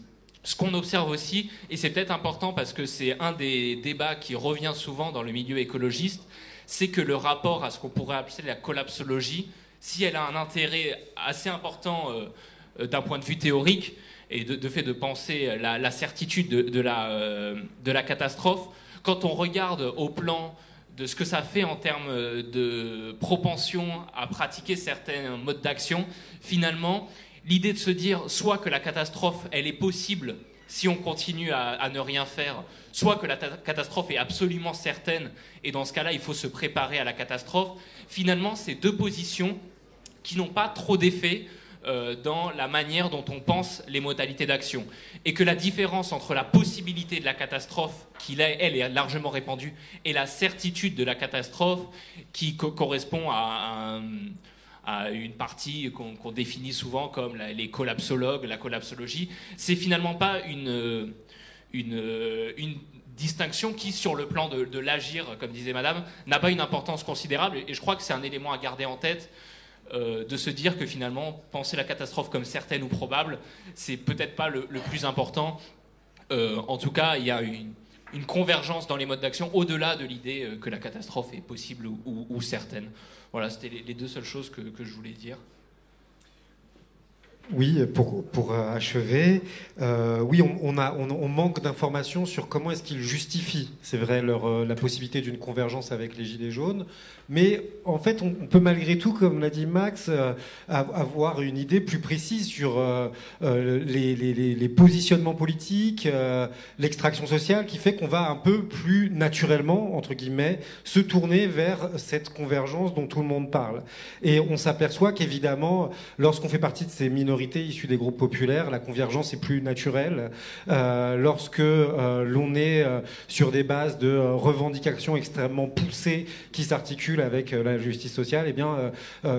Ce qu'on observe aussi, et c'est peut-être important parce que c'est un des débats qui revient souvent dans le milieu écologiste, c'est que le rapport à ce qu'on pourrait appeler la collapsologie, si elle a un intérêt assez important euh, euh, d'un point de vue théorique, et de, fait de penser la, certitude de, la, euh, de la catastrophe, quand on regarde au plan de ce que ça fait en termes de propension à pratiquer certains modes d'action, finalement, l'idée de se dire soit que la catastrophe, elle est possible si on continue à, ne rien faire, soit que la catastrophe est absolument certaine, et dans ce cas-là, il faut se préparer à la catastrophe. Finalement, c'est deux positions qui n'ont pas trop d'effet euh, dans la manière dont on pense les modalités d'action. Et que la différence entre la possibilité de la catastrophe, qui elle est largement répandue, et la certitude de la catastrophe, qui correspond à un à une partie qu'on définit souvent comme les collapsologues, la collapsologie, c'est finalement pas une, distinction qui, sur le plan de, l'agir, comme disait Madame, n'a pas une importance considérable. Et je crois que c'est un élément à garder en tête. Euh, de se dire que finalement, penser la catastrophe comme certaine ou probable, c'est peut-être pas le, plus important. Euh, en tout cas, il y a une, une convergence dans les modes d'action au-delà de l'idée euh, que la catastrophe est possible ou, certaine. Voilà, c'était les, deux seules choses que, je voulais dire. Oui, pour, pour achever, euh, oui, on, on, manque d'informations sur comment est-ce qu'ils justifient, c'est vrai, leur, euh, la possibilité d'une convergence avec les Gilets jaunes. Mais en fait, on, peut malgré tout, comme l'a dit Max, euh, avoir une idée plus précise sur les, les, positionnements politiques, l'extraction sociale, qui fait qu'on va un peu plus naturellement, entre guillemets, se tourner vers cette convergence dont tout le monde parle. Et on s'aperçoit qu'évidemment, lorsqu'on fait partie de ces minorités, issus des groupes populaires, la convergence est plus naturelle. Euh, lorsque euh, l'on est euh, sur des bases de revendications extrêmement poussées qui s'articulent avec la justice sociale, eh bien,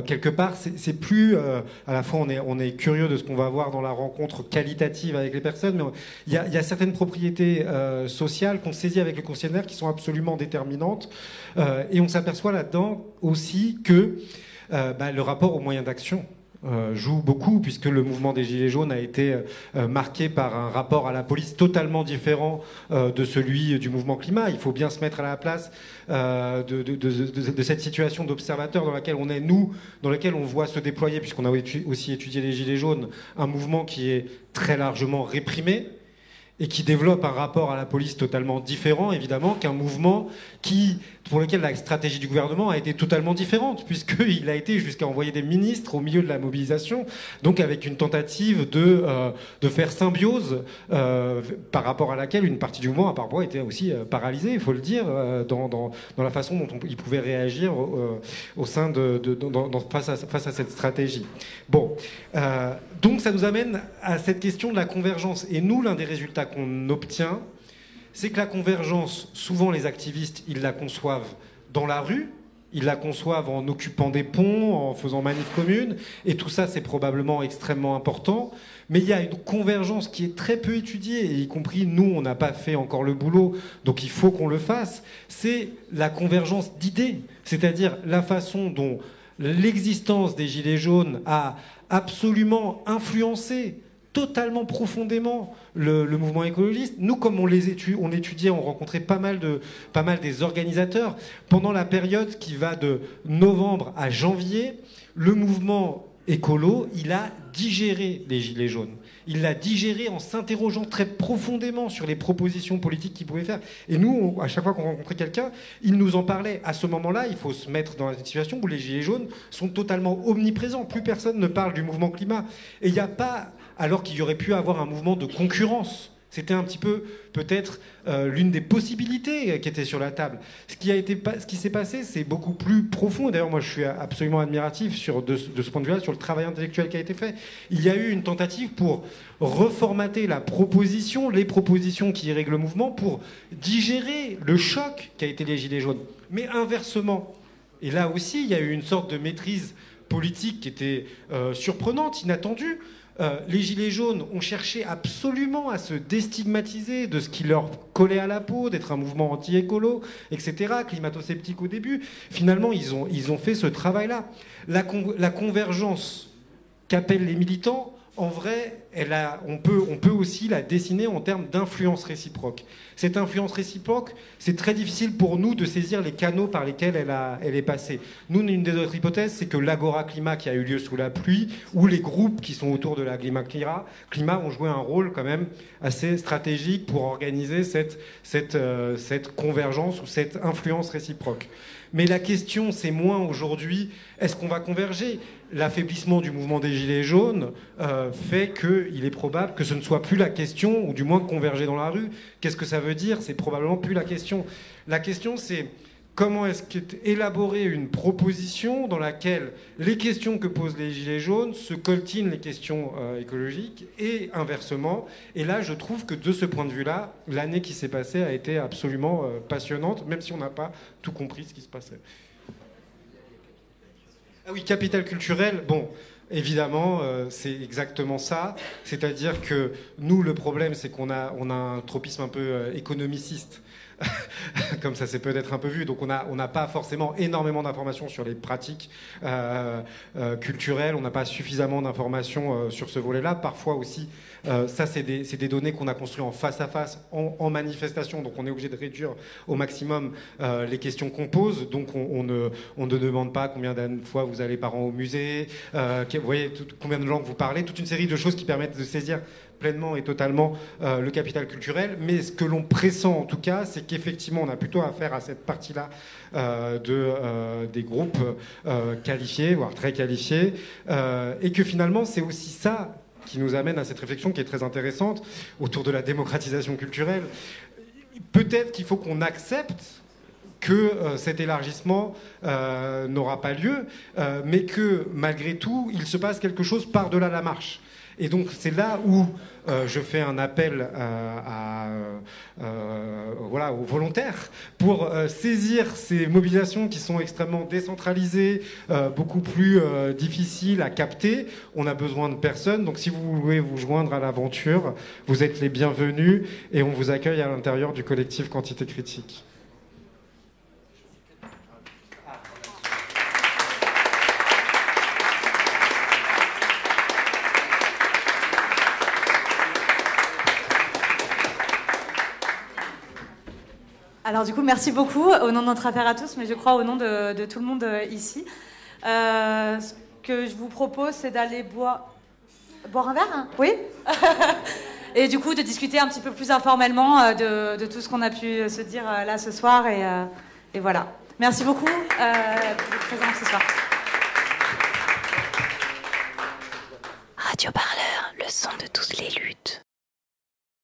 quelque part, c'est plus. à la fois, on est, curieux de ce qu'on va voir dans la rencontre qualitative avec les personnes, mais il y a, certaines propriétés sociales qu'on saisit avec le concessionnaire qui sont absolument déterminantes. et on s'aperçoit là-dedans aussi que bah, le rapport aux moyens d'action euh, joue beaucoup, puisque le mouvement des Gilets jaunes a été euh, marqué par un rapport à la police totalement différent euh, de celui du mouvement climat. Il faut bien se mettre à la place de, cette situation d'observateur dans laquelle on est, nous, dans laquelle on voit se déployer, puisqu'on a aussi étudié les Gilets jaunes, un mouvement qui est très largement réprimé, et qui développe un rapport à la police totalement différent, évidemment, qu'un mouvement qui, pour lequel la stratégie du gouvernement a été totalement différente, puisqu'il a été jusqu'à envoyer des ministres au milieu de la mobilisation, donc avec une tentative de, euh, de faire symbiose euh, par rapport à laquelle une partie du mouvement, à part moi, était aussi euh, paralysée, il faut le dire, dans, dans, la façon dont on, il pouvait réagir au sein de, de dans, face, à, face à cette stratégie. Bon, donc ça nous amène à cette question de la convergence. Et nous, l'un des résultats qu'on obtient, c'est que la convergence, souvent les activistes, ils la conçoivent dans la rue, ils la conçoivent en occupant des ponts, en faisant manif commune, et tout ça c'est probablement extrêmement important. Mais il y a une convergence qui est très peu étudiée, et y compris nous, on n'a pas fait encore le boulot, donc il faut qu'on le fasse. C'est la convergence d'idées, c'est-à-dire la façon dont l'existence des Gilets jaunes a absolument influencé totalement profondément le, mouvement écologiste. Nous, comme on les étudiait, on rencontrait pas mal, de, pas mal des organisateurs. Pendant la période qui va de novembre à janvier, le mouvement écolo, il a digéré les gilets jaunes. Il l'a digéré en s'interrogeant très profondément sur les propositions politiques qu'il pouvait faire. Et nous, à chaque fois qu'on rencontrait quelqu'un, il nous en parlait. À ce moment-là, il faut se mettre dans une situation où les gilets jaunes sont totalement omniprésents. Plus personne ne parle du mouvement climat. Et il n'y a pas alors qu'il y aurait pu avoir un mouvement de concurrence. C'était un petit peu peut-être euh, l'une des possibilités qui était sur la table. Ce qui, qui s'est passé, c'est beaucoup plus profond. D'ailleurs, moi, je suis absolument admiratif sur, de, ce point de vue-là sur le travail intellectuel qui a été fait. Il y a eu une tentative pour reformater la proposition, les propositions qui règlent le mouvement, pour digérer le choc qui a été les Gilets jaunes. Mais inversement, et là aussi, il y a eu une sorte de maîtrise politique qui était euh, surprenante, inattendue. Euh, les Gilets jaunes ont cherché absolument à se déstigmatiser de ce qui leur collait à la peau, d'être un mouvement anti-écolo, etc., climato-sceptique au début. Finalement, ils ont, ils fait ce travail-là. La convergence qu'appellent les militants, en vrai, on, peut, aussi la dessiner en termes d'influence réciproque. Cette influence réciproque, c'est très difficile pour nous de saisir les canaux par lesquels elle, est passée. Nous, une des autres hypothèses, c'est que l'agora climat qui a eu lieu sous la pluie, ou les groupes qui sont autour de la climat, climat ont joué un rôle quand même assez stratégique pour organiser euh, cette convergence ou cette influence réciproque. Mais la question, c'est moins aujourd'hui, est-ce qu'on va converger? L'affaiblissement du mouvement des Gilets jaunes euh, fait qu'il est probable que ce ne soit plus la question, ou du moins converger dans la rue. Qu'est-ce que ça veut dire? C'est probablement plus la question. La question, c'est comment est-ce qu'est élaborée une proposition dans laquelle les questions que posent les Gilets jaunes se coltinent les questions euh, écologiques et inversement. Et là, je trouve que de ce point de vue-là, l'année qui s'est passée a été absolument euh, passionnante, même si on n'a pas tout compris ce qui se passait. Ah oui, capital culturel, bon. Évidemment, euh, c'est exactement ça. C'est-à-dire que nous, le problème, c'est qu'on a, on a un tropisme un peu euh, économiciste. comme ça c'est peut-être un peu vu. Donc on n'a pas forcément énormément d'informations sur les pratiques euh, euh, culturelles, on n'a pas suffisamment d'informations euh, sur ce volet-là. Parfois aussi, ça c'est des, données qu'on a construites en face à face, en, manifestation, donc on est obligé de réduire au maximum les questions qu'on pose. Donc on, ne, on, demande pas combien de fois vous allez par an au musée, voyez combien de langues vous parlez, toute une série de choses qui permettent de saisir pleinement et totalement euh, le capital culturel. Mais ce que l'on pressent en tout cas, c'est qu'effectivement, on a plutôt affaire à cette partie-là euh, de, euh, des groupes qualifiés, voire très qualifiés, et que finalement, c'est aussi ça qui nous amène à cette réflexion qui est très intéressante autour de la démocratisation culturelle. Peut-être qu'il faut qu'on accepte que cet élargissement n'aura pas lieu, mais que malgré tout, il se passe quelque chose par-delà la marche. Et donc c'est là où euh, je fais un appel euh, euh, aux volontaires pour saisir ces mobilisations qui sont extrêmement décentralisées, beaucoup plus difficiles à capter. On a besoin de personnes. Donc si vous voulez vous joindre à l'aventure, vous êtes les bienvenus et on vous accueille à l'intérieur du collectif Quantité Critique. Alors du coup, merci beaucoup au nom de notre affaire à tous, mais je crois au nom de, tout le monde euh, ici. Euh, ce que je vous propose, c'est d'aller boire... Boire un verre hein Oui? Et du coup, de discuter un petit peu plus informellement euh, de, de tout ce qu'on a pu euh, se dire là ce soir. Et, et voilà. Merci beaucoup euh, pour votre présence ce soir. Radio Parleur, le son de toutes les luttes.